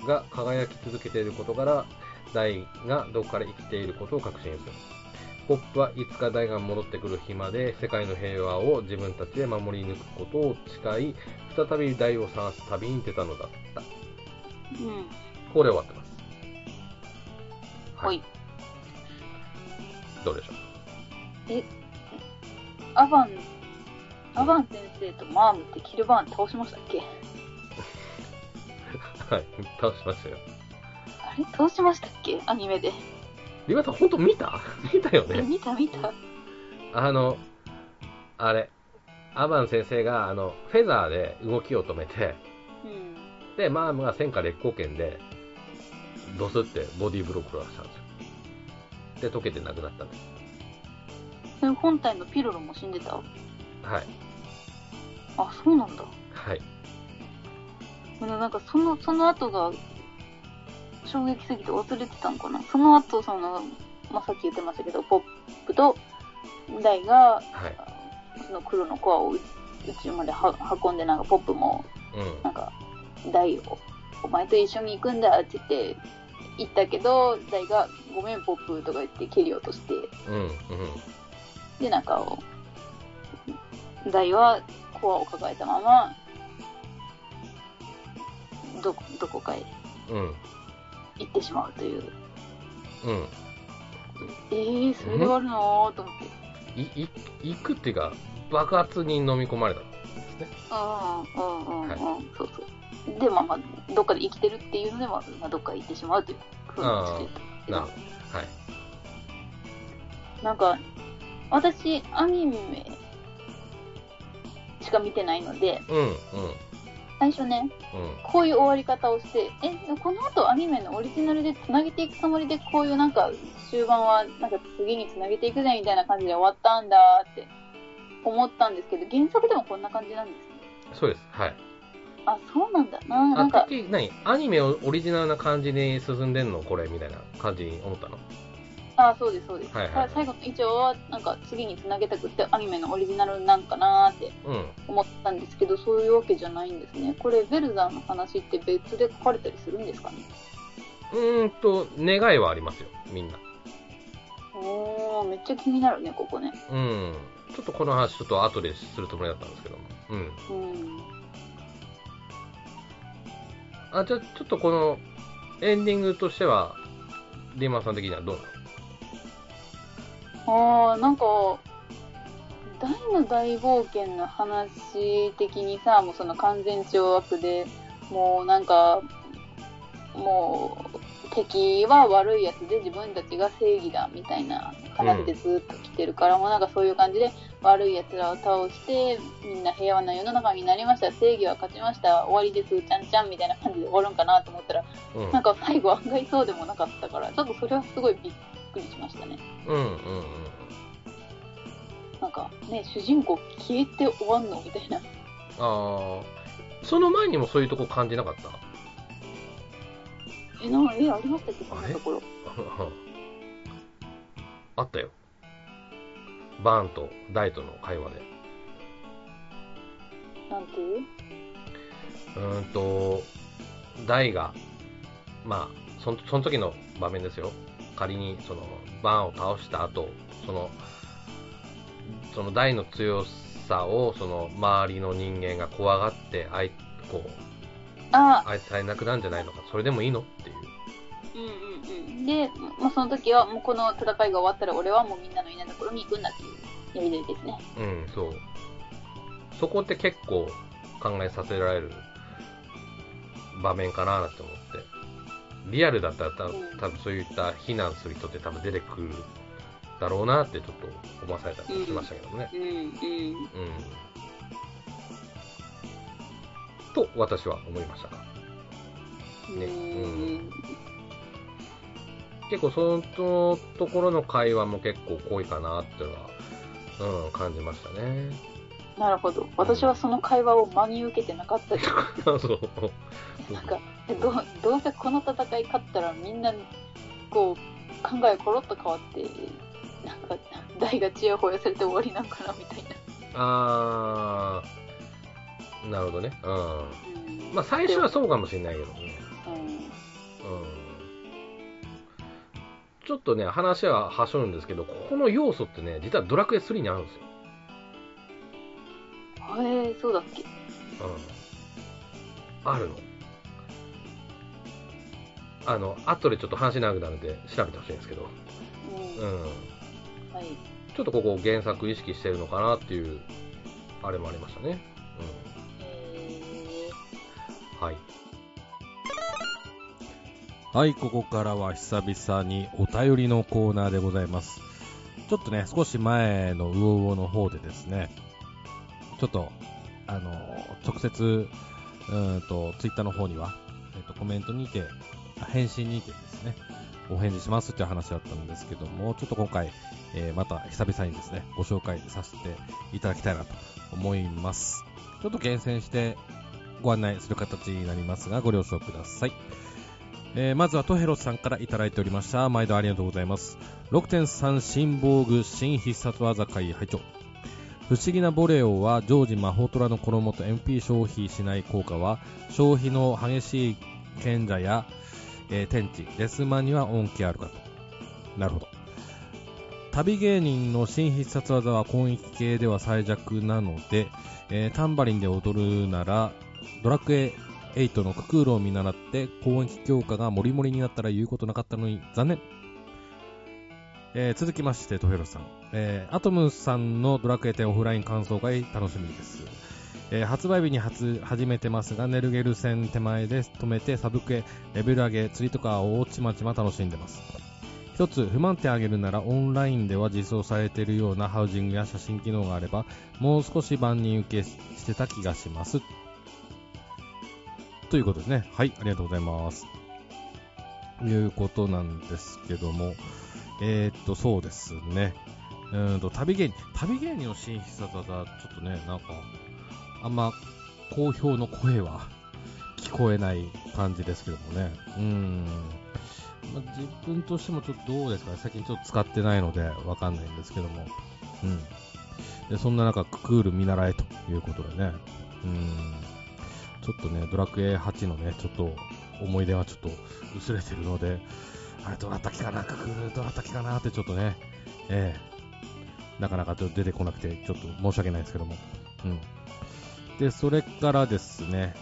[SPEAKER 1] が輝き続けていることから、大がどこから生きていることを確信する。ポップはいつか大が戻ってくる日まで世界の平和を自分たちで守り抜くことを誓い、再び大を探す旅に出たのだった。
[SPEAKER 2] うん。
[SPEAKER 1] これ終わってます。
[SPEAKER 2] ほい。
[SPEAKER 1] どうでしょう？
[SPEAKER 2] アバン、アバン先生とマームってキルバーン倒しましたっけ？<laughs>
[SPEAKER 1] はい、倒しましたよ。
[SPEAKER 2] あれ？倒しましたっけ？アニメで。
[SPEAKER 1] リバさん、本当見た？<laughs> 見たよ
[SPEAKER 2] え、
[SPEAKER 1] ね。
[SPEAKER 2] 見た見た。
[SPEAKER 1] あの、あれ、アバン先生が、あの、フェザーで動きを止めて、
[SPEAKER 2] うん。
[SPEAKER 1] で、マームが戦火烈光剣で、ドスってボディーブロックをしたんですよ。で、溶けてなくなったんです。
[SPEAKER 2] それ本体のピロロも死んでた？
[SPEAKER 1] はい。
[SPEAKER 2] あ、そうなんだ。
[SPEAKER 1] はい。
[SPEAKER 2] でもなんかその、その後が、衝撃すぎて忘れてたんかな。その後、その、まあ、さっき言ってましたけど、ポップとダイが、
[SPEAKER 1] はい。
[SPEAKER 2] その黒のコアを宇宇宙までは運んで、なんかポップも、
[SPEAKER 1] うん。
[SPEAKER 2] なんか、ダイを、お前と一緒に行くんだって言って、行ったけど、ダイが、ごめん、ポップとか言って蹴り落として、
[SPEAKER 1] うん。うん。
[SPEAKER 2] で、なんか、大はコアを抱えたまま、ど、どこかへ
[SPEAKER 1] うん。
[SPEAKER 2] 行ってしまうという。
[SPEAKER 1] うん。
[SPEAKER 2] えー、それで終わるのーと思って。
[SPEAKER 1] い、い、行くっていうか、爆発に飲み込まれたんですね。
[SPEAKER 2] うんうんうんうん、
[SPEAKER 1] はい
[SPEAKER 2] そうそう。で、まあまあ、どっかで生きてるっていうので、まあ、まあ、どっかへ行ってしまうというふうにしてた
[SPEAKER 1] なるほど。はい。
[SPEAKER 2] なんか、私、アニメしか見てないので、
[SPEAKER 1] うん、うん、
[SPEAKER 2] 最初ね、
[SPEAKER 1] うん。
[SPEAKER 2] こういう終わり方をして、え、この後アニメのオリジナルで繋げていくつもりで、こういうなんか、終盤はなんか次に繋げていくぜみたいな感じで終わったんだって思ったんですけど、原作でもこんな感じなんですね。
[SPEAKER 1] そうです。はい。
[SPEAKER 2] あ、そうなんだな。なん
[SPEAKER 1] あ、
[SPEAKER 2] か、
[SPEAKER 1] 何？アニメをオリジナルな感じに進んでんの？これみたいな感じに思ったの？
[SPEAKER 2] あ、そうです、そうです。
[SPEAKER 1] はいはい
[SPEAKER 2] 最後の以上は、なんか次に繋げたくってアニメのオリジナルなんかなーって
[SPEAKER 1] うん。
[SPEAKER 2] 思ったんですけど、そういうわけじゃないんですね。これ、ベルザーの話って別で書かれたりするんですかね？
[SPEAKER 1] うーんと、願いはありますよ、みんな。
[SPEAKER 2] おー、めっちゃ気になるね、ここね。
[SPEAKER 1] うん。ちょっとこの話、ちょっと後でするつもりだったんですけども。うん。
[SPEAKER 2] うん。
[SPEAKER 1] あ、じゃあ、ちょっとこの、エンディングとしては、リーマンさん的にはどう？なの
[SPEAKER 2] あー、なんか、大の大冒険の話的にさ、もうその完全懲悪で、もうなんか、もう、敵は悪いやつで自分たちが正義だみたいな話でずっと来てるから、もうなんかそういう感じで悪いやつらを倒してみんな平和な世の中になりました。正義は勝ちました。終わりです。ちゃんちゃんみたいな感じで終わるんかなと思ったら
[SPEAKER 1] うん。
[SPEAKER 2] なんか最後案外そうでもなかったからちょっとそれはすごいびっくりしましたね
[SPEAKER 1] うんうんうん。
[SPEAKER 2] なんかね主人公消えて終わんのみたいな
[SPEAKER 1] あー、その前にもそういうとこ感じなかった？
[SPEAKER 2] えなえありましたっけ？そんなところ <laughs>
[SPEAKER 1] あったよ。バーンとダイとの会話で。
[SPEAKER 2] なんて？いう
[SPEAKER 1] うーんと、ダイが、まあ、そのその時の場面ですよ。仮に、その、バーンを倒した後、その、そのダイの強さを、その、周りの人間が怖がって、あい、こう、
[SPEAKER 2] あ
[SPEAKER 1] あいつさえなくなるんじゃないのか、それでもいいの？っていう。
[SPEAKER 2] うんうんうんで、まあ、その時はもうこの戦いが終わったら俺はもうみんなのいないところに行くんだっていうやり取りですね
[SPEAKER 1] うん、そう。そこって結構考えさせられる場面かなって思って。リアルだったら多分そういった非難する人って多分出てくるだろうなってちょっと思わされたりしましたけどもね。
[SPEAKER 2] うんうん
[SPEAKER 1] うん。と私は思いましたが。ね
[SPEAKER 2] うん
[SPEAKER 1] 結構そのところの会話も結構濃いかなっていうのは、うん、感じましたね。
[SPEAKER 2] なるほど私はその会話を真に受けてなかったです
[SPEAKER 1] そう。
[SPEAKER 2] なんかえどうどうせこの戦い勝ったらみんなこう考えコロッと変わってなんか大がチヤホヤされて終わりなんかなみたいな、
[SPEAKER 1] あー、なるほどね。うん。
[SPEAKER 2] うん
[SPEAKER 1] まあ最初はそうかもしれないけどね。
[SPEAKER 2] うん
[SPEAKER 1] うん。ちょっとね、話ははしょるんですけど、ここの要素ってね、実はドラクエ3にあるんですよ。
[SPEAKER 2] へえそうだっけ？
[SPEAKER 1] うん。あるの？あの、後でちょっと話長くなるんで調べてほしいんですけど、
[SPEAKER 2] うん、
[SPEAKER 1] うん。
[SPEAKER 2] はい
[SPEAKER 1] ちょっとここ原作意識してるのかなっていう、あれもありましたね。
[SPEAKER 2] へ
[SPEAKER 1] うん。はい。
[SPEAKER 3] はい、ここからは久々にお便りのコーナーでございます。ちょっとね、少し前のウオウオの方でですね、ちょっと、あの、直接、うーんと、ツイッターの方には、えっと、コメントにて、返信にてですね、お返事しますっていう話だったんですけども、ちょっと今回、えーまた久々にですね、ご紹介させていただきたいなと思います。ちょっと厳選してご案内する形になりますが、ご了承ください。えーまずはトヘロスさんからいただいておりました。毎度ありがとうございます。6.3新防具新必殺技会拝聴不思議なボレオは常時魔法トラの衣と MP 消費しない効果は消費の激しい賢者や、えー天地、デスマには恩恵あるかと。なるほど。
[SPEAKER 1] 旅芸人の新必殺技は攻撃系では最弱なので、えータンバリンで踊るなら、ドラクエ8のククールを見習って攻撃強化がモリモリになったら言うことなかったのに残念。えー続きまして、トヘロさん。えーアトムさんのドラクエ10オフライン感想会楽しみです。えー発売日に初始めてますが、ネルゲル戦手前で止めてサブクエ、レベル上げ、釣りとかをちまちま楽しんでます。一つ不満点あげるならオンラインでは実装されているようなハウジングや写真機能があればもう少し万人受けしてた気がします。ということですね。はい、ありがとうございます。ということなんですけども、えー、っと、そうですね。うんと、旅芸人、旅芸人の新必殺技、ちょっとね、なんか、あんま好評の声は聞こえない感じですけどもね。うん。まあ、自分としてもちょっとどうですかね、最近ちょっと使ってないのでわかんないんですけども、うん。で、そんな中、ククール見習えということでね、うん。ちょっとね、ドラクエ8のね、ちょっと思い出はちょっと薄れてるので、あれ、どうなったっけかな、ククール、どうなったっけかな？ってちょっとね、ええなかなか出てこなくて、ちょっと申し訳ないですけども、うん。で、それからですね、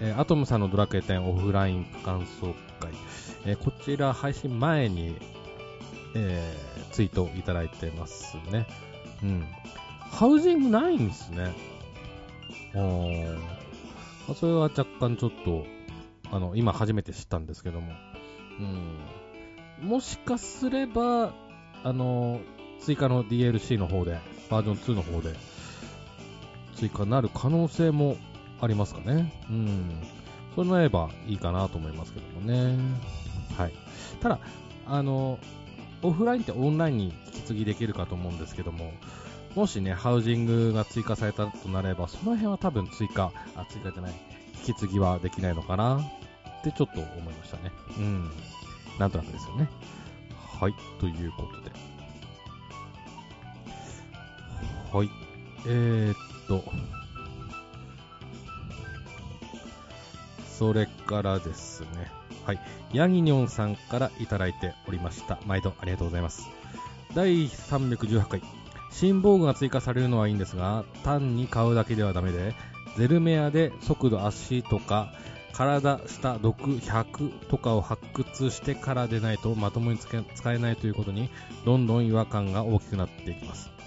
[SPEAKER 1] えーアトムさんのドラクエ10オフライン感想会、えーこちら配信前に、えーツイートいただいてますね。うん。ハウジングないんですね。おーまあそれは若干ちょっと、あの、今初めて知ったんですけども。うん。もしかすれば、あの、追加の DLC の方で、バージョン2の方で、追加になる可能性もありますかね。うん。そうなればいいかなと思いますけどもね。はい。ただ、あの、オフラインってオンラインに引き継ぎできるかと思うんですけども、もしね、ハウジングが追加されたとなれば、その辺は多分追加、あ、追加じゃない、引き継ぎはできないのかなってちょっと思いましたね。うん。なんとなくですよね。はい。ということで。はい。えー、っと、それからですね。はい。ヤギニョンさんからいただいておりました。毎度ありがとうございます。第318回。新防具が追加されるのはいいんですが、単に買うだけではダメで、ゼルメアで速度足とか、体、下、毒、100とかを発掘してからでないとまともに使えないということに、どんどん違和感が大きくなっていきます。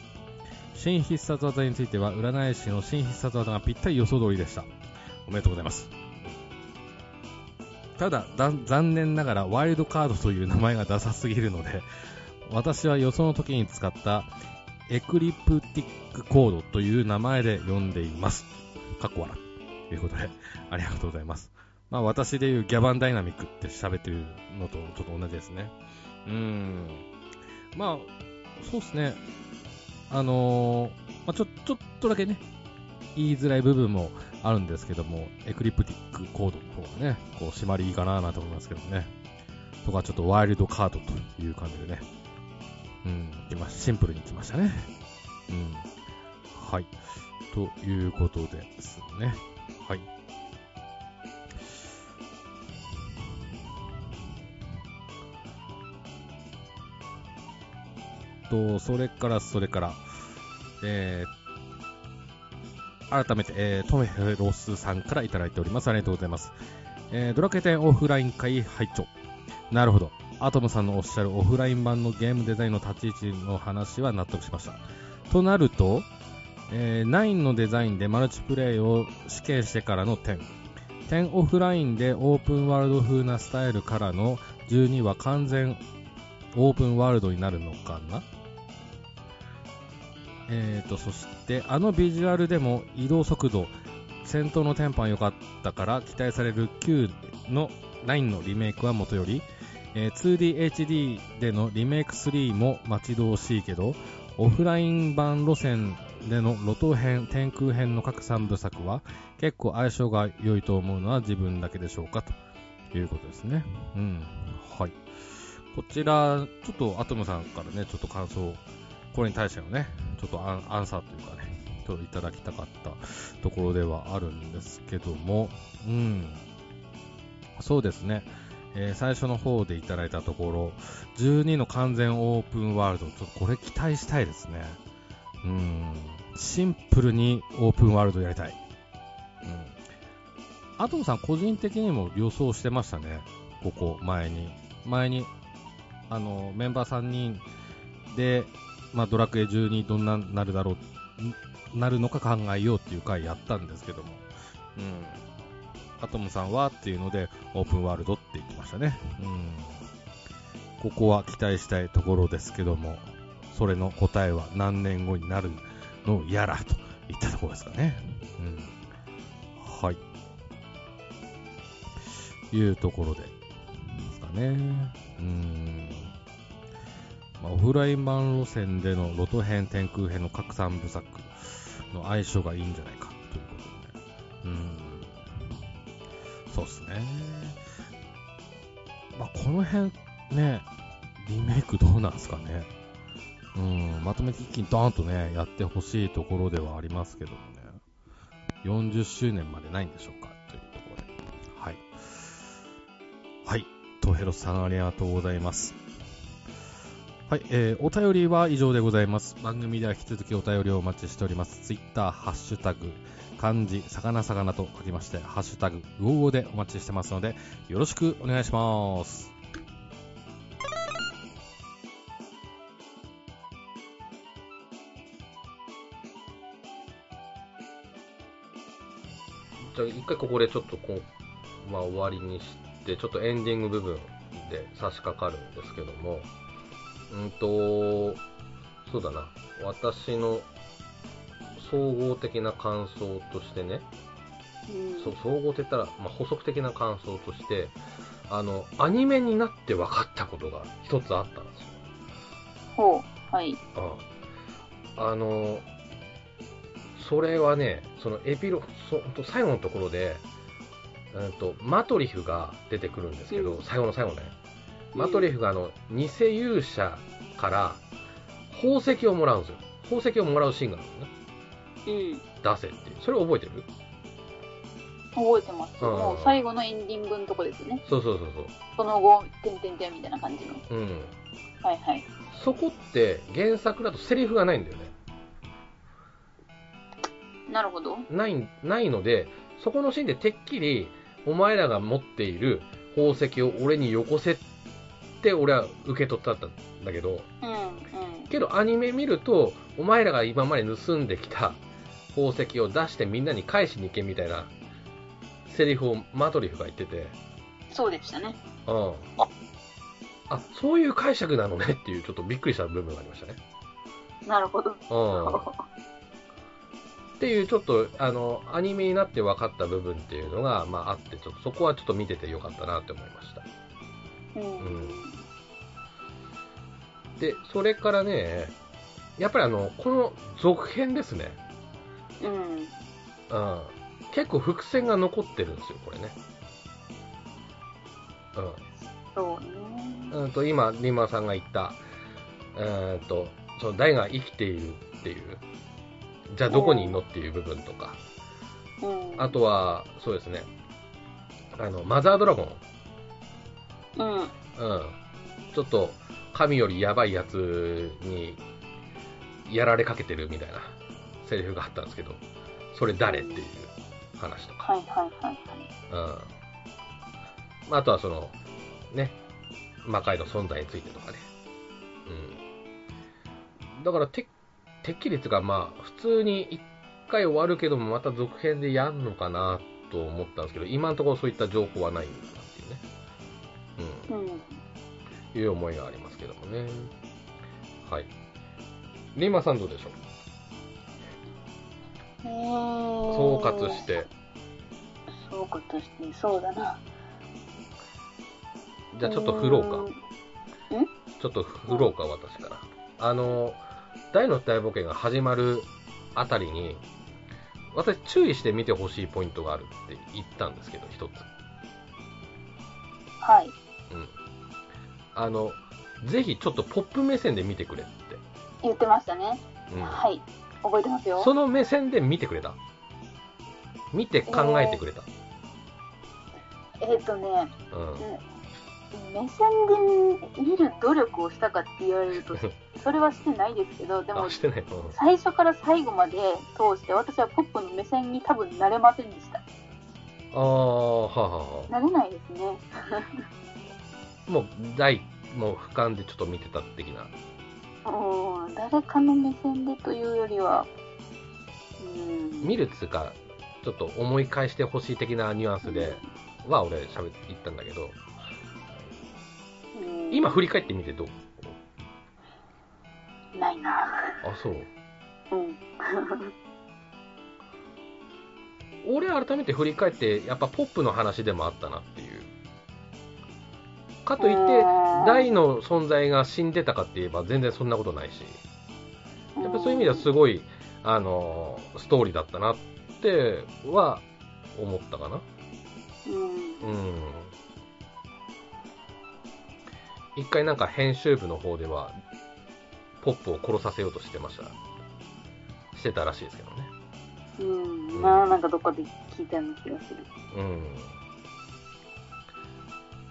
[SPEAKER 1] 新必殺技については、占い師の新必殺技がぴったり予想通りでした。おめでとうございます。ただ、残念ながらワイルドカードという名前がダサすぎるので、私は予想の時に使ったエクリプティックコードという名前で呼んでいます。かっこ笑ということで、ありがとうございます。まあ私でいうギャバンダイナミックって喋ってるのとちょっと同じですね。うーん。まあ、そうですね。あのーまあ、ちょ、ちょっとだけね、言いづらい部分もあるんですけども、エクリプティックコードの方がね、こう、締まりいいかななんて思いますけどね。とか、ちょっとワイルドカードという感じでね。うん、来まシンプルに来ましたね。うん。はい。ということですね。はい。と、それから、それから、えー、改めて、えー、トメフロスさんからいただいております。ありがとうございます。えー、ドラクエ10オフライン会拝聴なるほど。アトムさんのおっしゃるオフライン版のゲームデザインの立ち位置の話は納得しました。となると、えー9のデザインでマルチプレイを試験してからの10。10オフラインでオープンワールド風なスタイルからの12は完全オープンワールドになるのかな？えーと、そして、あのビジュアルでも移動速度、戦闘のテンポが良かったから期待される9の9のリメイクはもとより、えー 2DHD でのリメイク3も待ち遠しいけど、オフライン版路線での路頭編、天空編の各3部作は結構相性が良いと思うのは自分だけでしょうかということですね。うん。はい。こちら、ちょっとアトムさんからね、ちょっと感想、これに対してのね、ちょっとアンアンサーというかね、ちょっといただきたかったところではあるんですけども、うん。そうですね。
[SPEAKER 3] えー最初の方でいただいたところ、12の完全オープンワールド、ちょっとこれ期待したいですね。うん、シンプルにオープンワールドやりたい。うん。アトムさん個人的にも予想してましたね。ここ、前に。前に、あの、メンバー3人で、まあ、ドラクエ12どんなになるだろう、なるのか考えようっていう回やったんですけども。うん。アトムさんはっていうので、オープンワールドって言ってましたね。うん。ここは期待したいところですけども、それの答えは何年後になるのやらといったところですかね。うん。はい。いうところで、ですかね。うん。まあ、オフライン版路線でのロト編、天空編の各三部作の相性がいいんじゃないかということでね。うん。そうですね。まあ、この辺ね、リメイクどうなんですかね。うん、まとめて一気にドーンとね、やってほしいところではありますけどもね。40周年までないんでしょうかというところで。はい。はい。トヘロさんありがとうございます。はい、えー、お便りは以上でございます。番組では引き続きお便りをお待ちしております。ツイッター、ハッシュタグ、漢字、魚魚と書きまして、ハッシュタグ、ウォでお待ちしてますので、よろしくお願いします。
[SPEAKER 1] じゃあ一回ここでちょっとこう、まあ、終わりにして、ちょっとエンディング部分で差し掛かるんですけども、うんと、そうだな、私の総合的な感想としてね、
[SPEAKER 2] うん
[SPEAKER 1] そう総合って言ったら、まあ、補足的な感想として、あの、アニメになって分かったことが一つあったんですよ。
[SPEAKER 2] ほう。はい。
[SPEAKER 1] ああの、それはね、そのエピロ、そ最後のところで、うんと、マトリフが出てくるんですけど、
[SPEAKER 2] うん
[SPEAKER 1] 最後の最後ね。
[SPEAKER 2] うん
[SPEAKER 1] マトリフがあの、偽勇者から宝石をもらうんですよ。宝石をもらうシーンがあるのね。
[SPEAKER 2] うん。
[SPEAKER 1] 出せって。それ覚えてる？
[SPEAKER 2] 覚えてます。
[SPEAKER 1] うん
[SPEAKER 2] もう最後のエンディングのとこですね。
[SPEAKER 1] そうそうそうそう。
[SPEAKER 2] その後、てんてんてんみたいな感じの。
[SPEAKER 1] うん。
[SPEAKER 2] はいはい。
[SPEAKER 1] そこって原作だとセリフがないんだよね。
[SPEAKER 2] なるほど。
[SPEAKER 1] ない、ないので、そこのシーンでてっきり、お前らが持っている宝石を俺によこせって俺は受け取ったんだけど、
[SPEAKER 2] うんうん。
[SPEAKER 1] けどアニメ見ると、お前らが今まで盗んできた <laughs> 宝石を出してみんなに返しに行けみたいなセリフをマトリフが言ってて、
[SPEAKER 2] そうでしたね。
[SPEAKER 1] うん。あ、そういう解釈なのねっていうちょっとびっくりした部分がありましたね。
[SPEAKER 2] なるほど。
[SPEAKER 1] うん。っていうちょっとあのアニメになって分かった部分っていうのが、まあ、あってちょっとそこはちょっと見ててよかったなって思いました
[SPEAKER 2] うん。
[SPEAKER 1] でそれからねやっぱりあのこの続編ですね、
[SPEAKER 2] うん。
[SPEAKER 1] うん、結構伏線が残ってるんですよこれね
[SPEAKER 2] そうね。
[SPEAKER 1] うん、うんと今リンマさんが言ったうんとその大が生きているっていうじゃあどこにいるのっていう部分とか
[SPEAKER 2] うん。
[SPEAKER 1] あとはそうですねあのマザードラゴン
[SPEAKER 2] うん。
[SPEAKER 1] うん、ちょっと神よりやばいやつにやられかけてるみたいなセリフがあったんですけど、それ誰っていう話とか、
[SPEAKER 2] はいはいはいはい。
[SPEAKER 1] うんまあ、あとはその、ね、魔界の存在についてとかね。うん、だからて、てっきりつが、まあ、普通に一回終わるけども、また続編でやんのかなと思ったんですけど、今のところそういった情報はないんだなっていうね。うん
[SPEAKER 2] うん。
[SPEAKER 1] いう思いがありますけどもね。はい。リンマさんどうでしょう？総
[SPEAKER 2] 総
[SPEAKER 1] 括し。て。
[SPEAKER 2] 総括して、そうだな。
[SPEAKER 1] じゃあちょっと振ろうか。
[SPEAKER 2] ん？
[SPEAKER 1] ちょっと振ろうか、私から。あの、大の大冒険が始まるあたりに、私注意して見てほしいポイントがあるって言ったんですけど、一つ。
[SPEAKER 2] はい。
[SPEAKER 1] うん。あの、ぜひちょっとポップ目線で見てくれって。
[SPEAKER 2] 言ってましたね。
[SPEAKER 1] うん。
[SPEAKER 2] はい。覚えてますよ。
[SPEAKER 1] その目線で見てくれた。見て考えてくれた。
[SPEAKER 2] えっ、とね、
[SPEAKER 1] うん。
[SPEAKER 2] うん目線で見る努力をしたかって言われると、<laughs> それはしてないですけど、でも
[SPEAKER 1] あ、してない。うん
[SPEAKER 2] 最初から最後まで通して、私はポップの目線に多分慣れませんでした。
[SPEAKER 1] ああ、はあはあはあ。
[SPEAKER 2] 慣れないですね。<laughs>
[SPEAKER 1] もう、大、もう俯瞰でちょっと見てた的な。
[SPEAKER 2] うん、誰かの目線でというよりは、うん、
[SPEAKER 1] 見るっつうか、ちょっと思い返してほしい的なニュアンスでは俺喋って言ったんだけど、
[SPEAKER 2] うん
[SPEAKER 1] 今振り返ってみてどう？
[SPEAKER 2] ないな
[SPEAKER 1] あ、そう。
[SPEAKER 2] うん。<laughs>
[SPEAKER 1] 俺改めて振り返って、やっぱポップの話でもあったなっていう。かといって、大の存在が死んでたかって言えば全然そんなことないし、やっぱそういう意味ではすごい、あの、ストーリーだったなっては思ったかな。
[SPEAKER 2] うん。
[SPEAKER 1] うん。一回なんか編集部の方では、ポップを殺させようとしてました。してたらしいですけどね。
[SPEAKER 2] うん。まあ、なんかどっかで聞いたような気がする。
[SPEAKER 1] うん。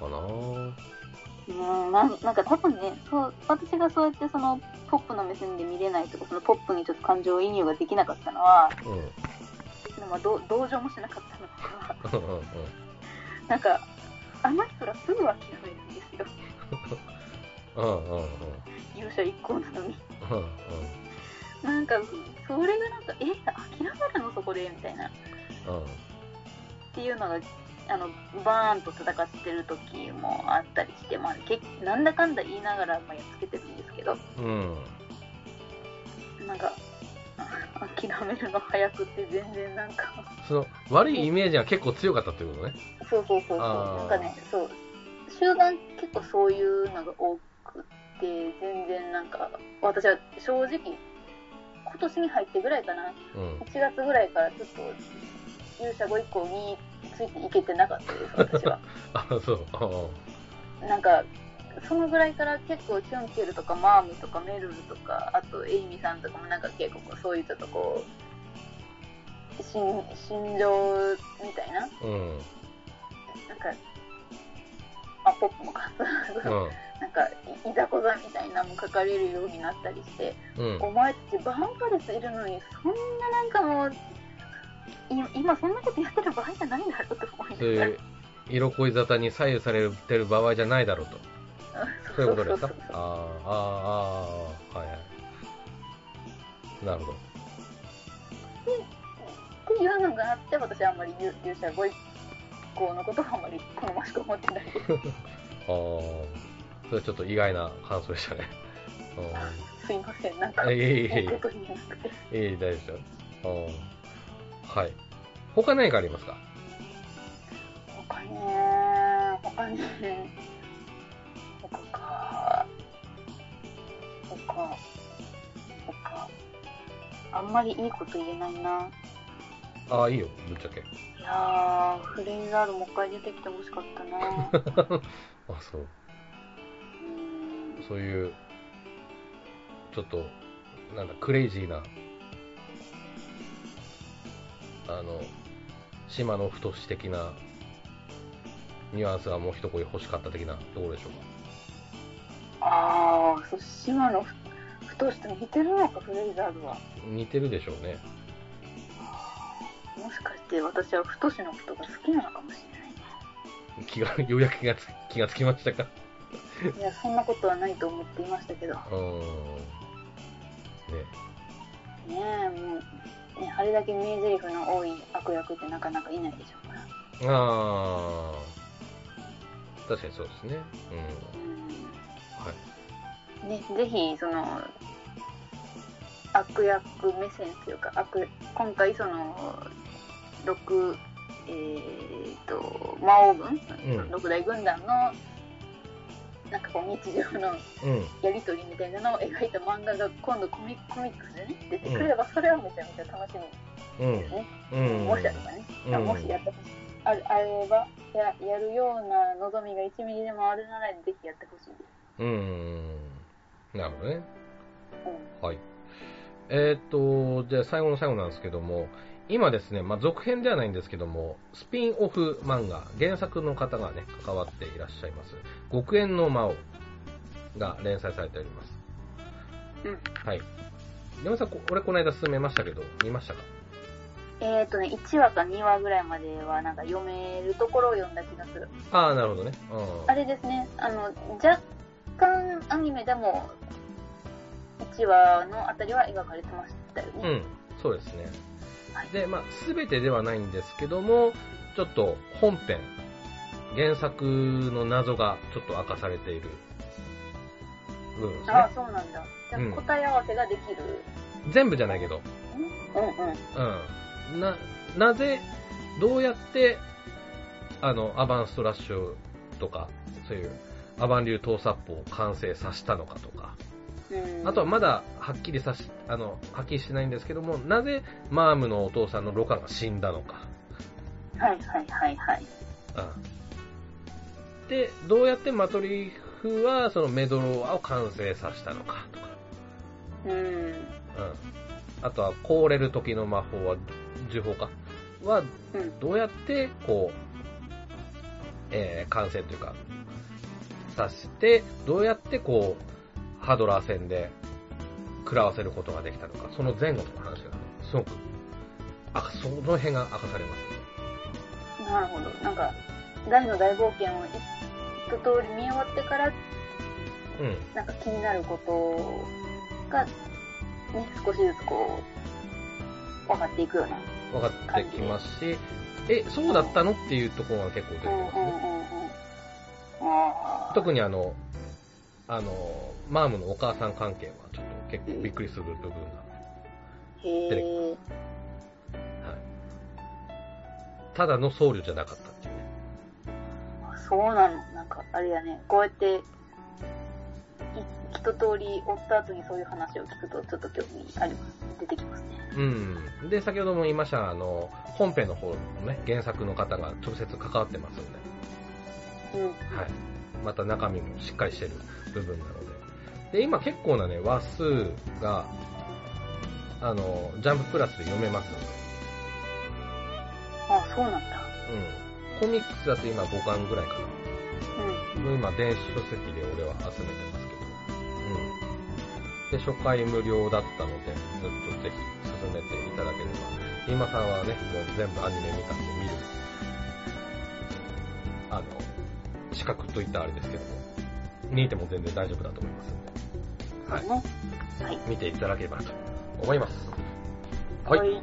[SPEAKER 1] かなぁ。
[SPEAKER 2] うん、なんなんか多分ねそう、私がそうやってそのポップの目線で見れないとか、そのポップにちょっと感情移入ができなかったのは、
[SPEAKER 1] うん。
[SPEAKER 2] まあ、ど同情もしなかったのは、
[SPEAKER 1] うんうんうん。
[SPEAKER 2] なんか、あの人らすぐ諦めるんですよ。
[SPEAKER 1] うんうんうん。
[SPEAKER 2] 勇者一行なのに。
[SPEAKER 1] うんうん。
[SPEAKER 2] なんか、それがなんか、え、諦めるのそこでみたいな。っていうのが、あの、バーンと戦ってる時もあったりして、まあ、けなんだかんだ言いながら、まあ、やっつけてるんですけど、
[SPEAKER 1] うん。うん。
[SPEAKER 2] なんか、あ <laughs> 諦めるの早くって全然なんか、
[SPEAKER 1] その、悪いイメージが結構強かったってことね。
[SPEAKER 2] そうそうそうそう、なんかね、そう、集団結構そういうのが多くて、全然なんか、私は正直、今年に入ってぐらいかな、
[SPEAKER 1] うん。
[SPEAKER 2] 1月ぐらいからちょっと、勇者ご一行についていけてなかったです、私は。<laughs>
[SPEAKER 1] あ、そう。あ
[SPEAKER 2] なんか、そのぐらいから結構、チュンケルとかマームとかメルルとか、あとエイミさんとかもなんか結構そういうちょっとこう、心心情みたいな、
[SPEAKER 1] あうん。
[SPEAKER 2] なんか、あ、ポップもか、なんかい、いざこざみたいなのも書かれるようになったりして、
[SPEAKER 1] うん。うん。
[SPEAKER 2] お前たちバンパレスいるのに、そんななんかもう、い今そんなことやってる場合じゃないんだろうと思い
[SPEAKER 1] そう
[SPEAKER 2] ながら
[SPEAKER 1] いう、色恋沙汰に左右されてる場合じゃないだろうと。<laughs> そういうことですか？
[SPEAKER 2] そうそうそう
[SPEAKER 1] あーあー、あーはいはい。なるほど。
[SPEAKER 2] っていうのがあって、私はあんまり勇勇者ご一行のことはあんまり好ましく思ってない。<laughs>
[SPEAKER 1] ああ、それちょっと意外な感想でしたね。<laughs>
[SPEAKER 2] すいません、なんか、
[SPEAKER 1] うん。いえい
[SPEAKER 2] こと言えなくて。
[SPEAKER 1] いい大丈夫ですよ。うんはい。他何かありますか？
[SPEAKER 2] 他ね、他ね、他か、他、他、あんまりいいこと言えないな。
[SPEAKER 1] ああ、いいよ、ぶっちゃけ。
[SPEAKER 2] いやー、フレイザールもう一回出てきてほしかったな。<laughs>
[SPEAKER 1] あ、そう。
[SPEAKER 2] うん
[SPEAKER 1] そういう、ちょっと、なんだ、クレイジーな、あの、島の太し的な、ニュアンスがもう一声欲しかった的なところでしょう
[SPEAKER 2] ああ、そう、島のふ太しと似てるのか、フレイザールは。
[SPEAKER 1] か。似てるでしょうね。
[SPEAKER 2] もしかして私は太しのことが好きなのかもしれないね。
[SPEAKER 1] 気が、ようやく気がつ気がつきましたか？
[SPEAKER 2] いや、そんなことはないと思っていましたけど。ね
[SPEAKER 1] うーん。ね。
[SPEAKER 2] え、もう、ね、あれだけ名台詞の多い悪役ってなかなかいないでしょうから。
[SPEAKER 1] ああ。確かにそうですね。うん。はい。
[SPEAKER 2] うん。ね、ぜひ、その、悪役目線というか、悪、今回その、六、えーと、魔王軍、
[SPEAKER 1] うん
[SPEAKER 2] 六大軍団の、なんかこう日常の
[SPEAKER 1] うん。
[SPEAKER 2] やりとりみたいなのを描いた漫画が今度コミコミックスでね、出てくれば、それはめちゃめちゃ楽しみ
[SPEAKER 1] うん
[SPEAKER 2] です。ね。
[SPEAKER 1] うん。
[SPEAKER 2] もしあればね、あ
[SPEAKER 1] うん
[SPEAKER 2] もしやってほしい。あるあればや、やるような望みが1ミリでもあるなら、ぜひやってほしいです。
[SPEAKER 1] うん。なるほどね。
[SPEAKER 2] うん。
[SPEAKER 1] はい。えーっと、じゃあ最後の最後なんですけども、今ですね、まあ、続編ではないんですけども、スピンオフ漫画、原作の方がね、関わっていらっしゃいます、極縁の魔王が連載されております。
[SPEAKER 2] うん。
[SPEAKER 1] はい。山さん、こ俺この間進めましたけど、見ましたか？
[SPEAKER 2] えっ、とね、1話か2話ぐらいまではなんか読めるところを読んだ気がする。
[SPEAKER 1] ああ、なるほどね。うん。
[SPEAKER 2] あれですね、あの、若干アニメでも1話のあたりは描かれてましたよね。
[SPEAKER 1] うん、そうですね
[SPEAKER 2] はい。
[SPEAKER 1] で、まあ、すべてではないんですけども、ちょっと本編、原作の謎がちょっと明かされている部分です
[SPEAKER 2] ああ
[SPEAKER 1] ね、。
[SPEAKER 2] そうなんだ。じゃ
[SPEAKER 1] うん
[SPEAKER 2] あ答え合わせができる。
[SPEAKER 1] 全部じゃないけど、
[SPEAKER 2] うんうん。
[SPEAKER 1] うん。な、なぜ、どうやって、あの、アバンストラッシュとか、そういう、アバン流盗殺法を完成させたのかとか、
[SPEAKER 2] うん、
[SPEAKER 1] あとはまだはっきりさし、あの、はっきりしてないんですけども、なぜマームのお父さんのロカが死んだのか。
[SPEAKER 2] はいはいはいはい。
[SPEAKER 1] うん。で、どうやってマトリフはそのメドローアを完成させたのかとか。
[SPEAKER 2] うん。
[SPEAKER 1] うん。あとは、凍れる時の魔法は、呪法かは、
[SPEAKER 2] うん。
[SPEAKER 1] どうやって、こう、えー、完成というか、さして、どうやってこう、ハドラー戦で食らわせることができたのか、その前後の話がね、すごく、あ、その辺が明かされます。
[SPEAKER 2] なるほど。なんか、大の大冒険を一通り見終わってから、
[SPEAKER 1] うん。
[SPEAKER 2] なんか気になることが、ね、少しずつこう、分かっていくような。
[SPEAKER 1] 分かってきますし、え、そうだったのっていうところが結構出てき
[SPEAKER 2] うんうん
[SPEAKER 1] ますね。
[SPEAKER 2] うんうん。ああ。
[SPEAKER 1] 特にあの、あの、マームのお母さん関係はちょっと結構びっくりする部分が、
[SPEAKER 2] へ
[SPEAKER 1] 出て
[SPEAKER 2] え。
[SPEAKER 1] はい。ただの僧侶じゃなかったっていうね。
[SPEAKER 2] あそうなの。なんか、あれやね、こうやって、い一通り追った後にそういう話を聞くと、ちょっと興味あります。出てきますね。
[SPEAKER 1] うん。で、先ほども言いました、あの、本編の方のね、原作の方が直接関わってますので、
[SPEAKER 2] うん。
[SPEAKER 1] はい。また中身もしっかりしてる部分なので。で、今結構なね、話数が、あの、ジャンププラスで読めますので、
[SPEAKER 2] あ、そうなんだ。
[SPEAKER 1] うん。コミックスだと今5巻ぐらいかな。
[SPEAKER 2] うん。
[SPEAKER 1] 今、電子書籍で俺は集めてますけど。うん。で、初回無料だったので、ずっとぜひ進めていただければ。今さんはね、もう全部アニメ見たんで見る。あの、資格といったらあれですけども、見ても全然大丈夫だと思いますんで、はい、見ていただければと思います。はい、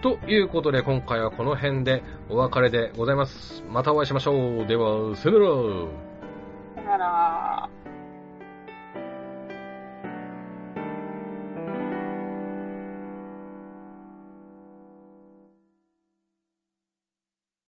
[SPEAKER 1] ということで今回はこの辺でお別れでございます。またお会いしましょう。では、ら。さよなら。